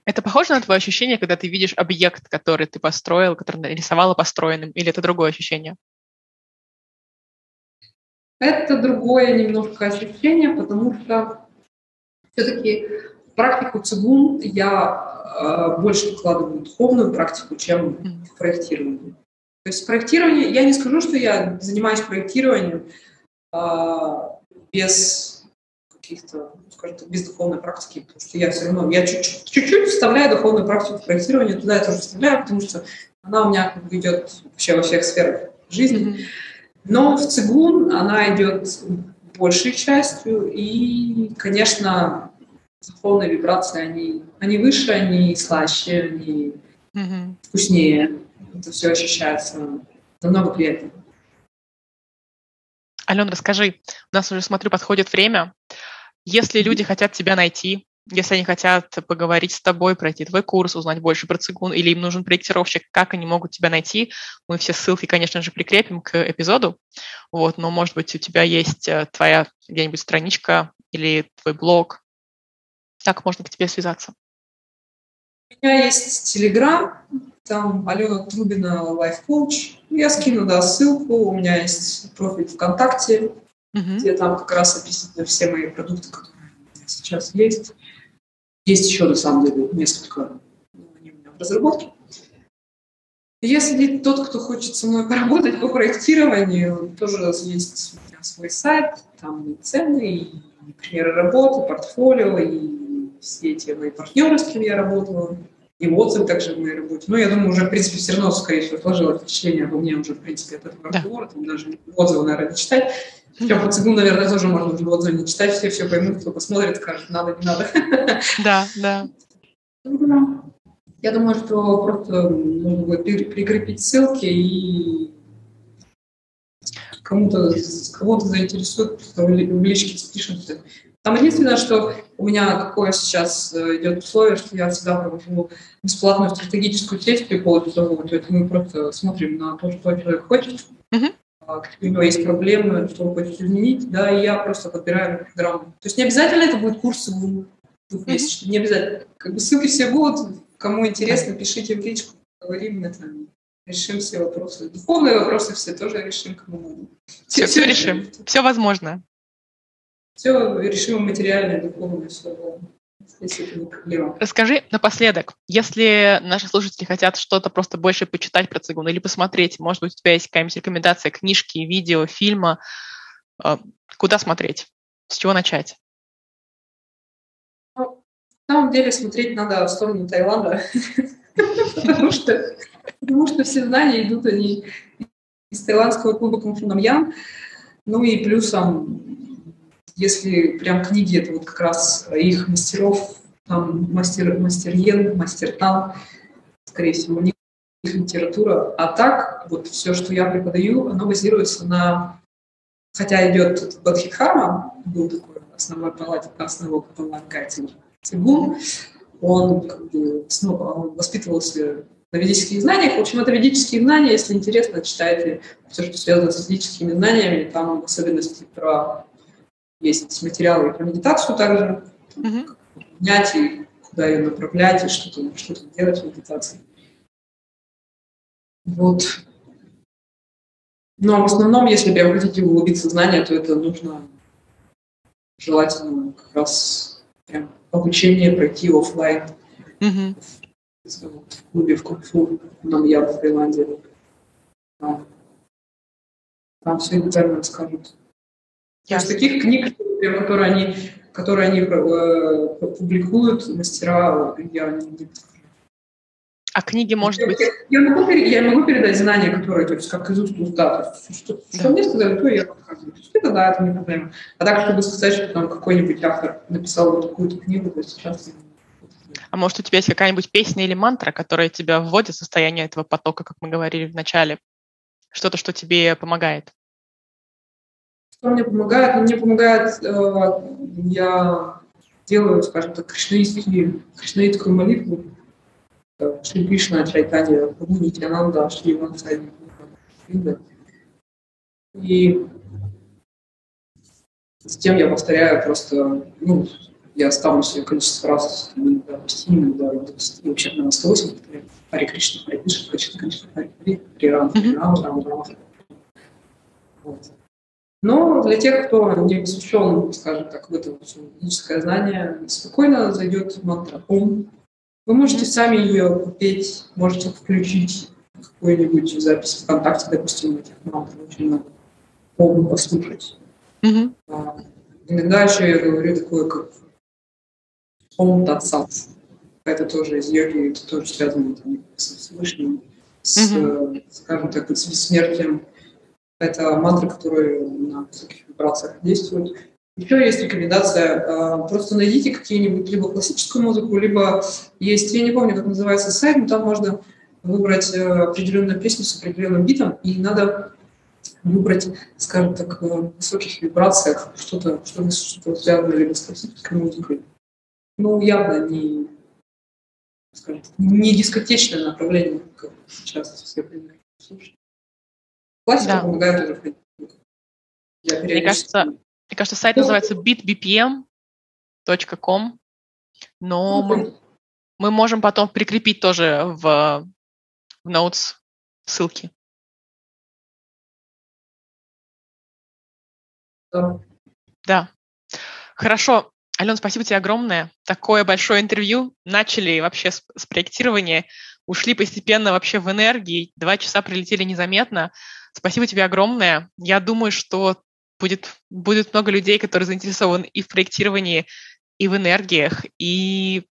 Это похоже на твое ощущение, когда ты видишь объект, который ты построил, который нарисовала построенным, или это другое ощущение? Это другое немножко ощущение, потому что все-таки в практику цигун я э, больше вкладываю духовную практику, чем в проектирование. То есть проектирование, я не скажу, что я занимаюсь проектированием а, без каких-то, ну, скажем так, без духовной практики, потому что я все равно, я чуть-чуть, чуть-чуть вставляю духовную практику в проектирование, туда я тоже вставляю, потому что она у меня как бы идет вообще во всех сферах жизни. Но в цигун она идет большей частью, и, конечно, духовные вибрации, они, они выше, они слаще, они Мгм. вкуснее. Это все ощущается намного приятнее. Ален, расскажи, у нас уже, смотрю, подходит время. Если люди хотят тебя найти, если они хотят поговорить с тобой, пройти твой курс, узнать больше про цигун, или им нужен проектировщик, как они могут тебя найти? Мы все ссылки, конечно же, прикрепим к эпизоду. Вот, но, может быть, у тебя есть э, твоя где-нибудь страничка или твой блог. Как можно к тебе связаться? У меня есть Телеграм, там Алена Трубина Coach. Я скину, да, ссылку. У меня есть профиль ВКонтакте, Мгм. где там как раз описаны все мои продукты, которые сейчас есть. Есть еще, на самом деле, несколько ну, они у меня в разработке. Если тот, кто хочет со мной поработать по проектированию, тоже есть у меня свой сайт, там и цены, и примеры работы, портфолио, и все эти мои партнеры, с кем я работала, и отзывы также в моей работе. Ну, я думаю, уже, в принципе, все равно, скорее всего, сложилось впечатление обо мне уже, в принципе, от этого Да. разговора, там даже отзывы, наверное, не читать. Причем по цигуну, наверное, тоже можно уже отзывы не читать, все все поймут, кто посмотрит, скажет, надо, не надо. Да, да. Да. Я думаю, что просто нужно будет при- прикрепить ссылки и кому-то кого-то заинтересует, в ли- в личке спишемся. Там единственное, что у меня какое сейчас э, идет условие, что я всегда провожу бесплатную стратегическую сессию получасовую, то есть мы просто смотрим на то, что человек хочет, какие у него есть проблемы, что он хочет изменить, да, и я просто подбираю программу. То есть не обязательно это будет курс двухмесячный, не обязательно. Как бы ссылки все будут, кому интересно, пишите в личку, говорим, это решим все вопросы. Духовные вопросы все тоже решим, кому надо. Все, все решим. Все возможно. Все решимо материальное, духовное, все. Здесь это не проблема. Расскажи напоследок, если наши слушатели хотят что-то просто больше почитать про цигун или посмотреть, может быть, у тебя есть какая-нибудь рекомендация книжки, видео, фильма, э, куда смотреть, с чего начать? На самом деле смотреть надо в сторону Таиланда, потому что, потому что все знания идут они из таиландского клуба Кунг-фу Намьян. Ну и плюсом, если прям книги, это вот как раз их мастеров, там мастер, мастер Йен, мастер Тан, скорее всего, у них литература. А так, вот все, что я преподаю, оно базируется на... Хотя идет Бадхидхарма, был такой основополагатель цигун, он как бы он воспитывался на ведических знаниях. В общем, это ведические знания. Если интересно, читайте все, что связано с ведическими знаниями. Там особенности про есть материалы про медитацию также. Как понять и куда ее направлять, и что там, что делать в медитации. Вот. Но в основном, если прям хотите углубиться в знания, то это нужно желательно как раз прям обучение пройти офлайн Мгм. в клубе в кунг-фу нам я в Таиланде. Там, там все детально расскажут. То есть Ясно. таких книг, которые они, которые они э, публикуют, мастера, я не, А книги, может я, быть... Я, я, могу, я могу передать знания, которые, то есть, как из уст уста. То есть, что, да. что мне сказали, то я рассказываю. То есть, это да, это не проблема. А так, чтобы сказать, что там какой-нибудь автор написал вот такую-то книгу, то сейчас... А может, у тебя есть какая-нибудь песня или мантра, которая тебя вводит в состояние этого потока, как мы говорили в начале? Что-то, что тебе помогает? Что мне помогает? Мне помогает, э, я делаю, скажем так, кришнаитские, кришнаитскую молитву, Шри Кришна, Чайтанья, Прабhu Нитянанда, Шри Вансади, И затем я повторяю просто, ну, я ставлю себе количество раз, иногда почти, иногда вообще на 108 повторяю. Хари Кришна, Хари Кришна, Кришна, Кришна, Хари Хари, Хари Рам, Рам, Рам, Рам. Вот. Но для тех, кто не посвящен, скажем так, в это ведическое знание, спокойно зайдет мантра Ом, вы можете сами ее купить, можете включить какую-нибудь запись ВКонтакте, допустим, этих мантр очень много. Могу послушать. Mm-hmm. А, иногда еще я говорю такое, как Ом Татсат. Это тоже из йоги, это тоже связано там, с Всевышним, с, mm-hmm. скажем так, с бессмертием. Это мантра, которая на высоких вибрациях действует. Еще есть рекомендация, а, просто найдите какие-нибудь либо классическую музыку, либо есть, я не помню, как называется сайт, но там можно выбрать э, определенную песню с определенным битом, и надо выбрать, скажем так, в высоких вибрациях что-то, что-то, что связано либо с классической музыкой. Ну, явно не, скажем так, не дискотечное направление, как сейчас все понимают. Классика да. помогает уже Я Мне кажется, мне кажется, сайт называется bitbpm.com, но мы, мы можем потом прикрепить тоже в, в notes ссылки. Да. Да. Хорошо. Ален, спасибо тебе огромное. Такое большое интервью. Начали вообще с, с проектирования, ушли постепенно вообще в энергии. Два часа прилетели незаметно. Спасибо тебе огромное. Я думаю, что будет, будет много людей, которые заинтересованы и в проектировании, и в энергиях, и,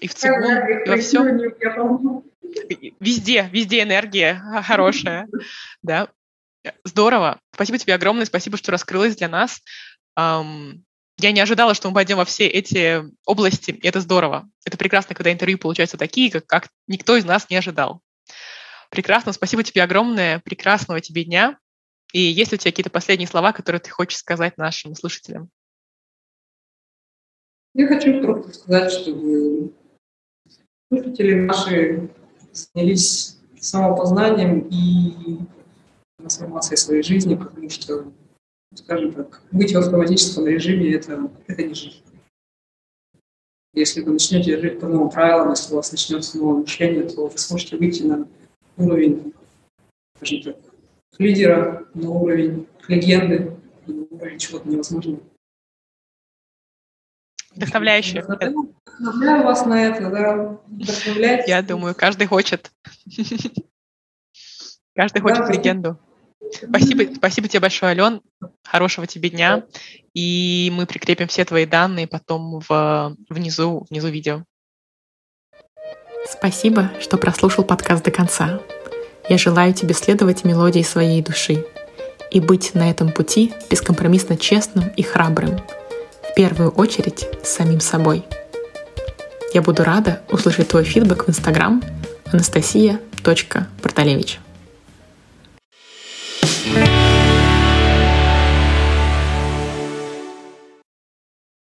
и в ЦИГУ, и во всем. Везде, везде энергия хорошая. Да. Здорово. Спасибо тебе огромное, спасибо, что раскрылась для нас. Я не ожидала, что мы пойдем во все эти области, и это здорово. Это прекрасно, когда интервью получаются такие, как, как никто из нас не ожидал. Прекрасно, спасибо тебе огромное, прекрасного тебе дня. И есть ли у тебя какие-то последние слова, которые ты хочешь сказать нашим слушателям? Я хочу просто сказать, чтобы слушатели наши занялись самопознанием и трансформацией своей жизни, потому что, скажем так, быть в автоматическом режиме это, это не жизнь. Если вы начнете жить по новым правилам, если у вас начнется новое мышление, то вы сможете выйти на уровень, скажем так, лидера на уровень легенды, на уровень чего-то невозможного. Вдохновляюще. Вдохновляю вас на это, да. Вдохновляйте. Я думаю, каждый хочет. Каждый хочет легенду. Спасибо, спасибо тебе большое, Ален. Хорошего тебе дня. И мы прикрепим все твои данные потом в, внизу, внизу видео. Спасибо, что прослушал подкаст до конца. Я желаю тебе следовать мелодии своей души и быть на этом пути бескомпромиссно честным и храбрым, в первую очередь с самим собой. Я буду рада услышать твой фидбэк в Инстаграм анастасия.порталевич. thank you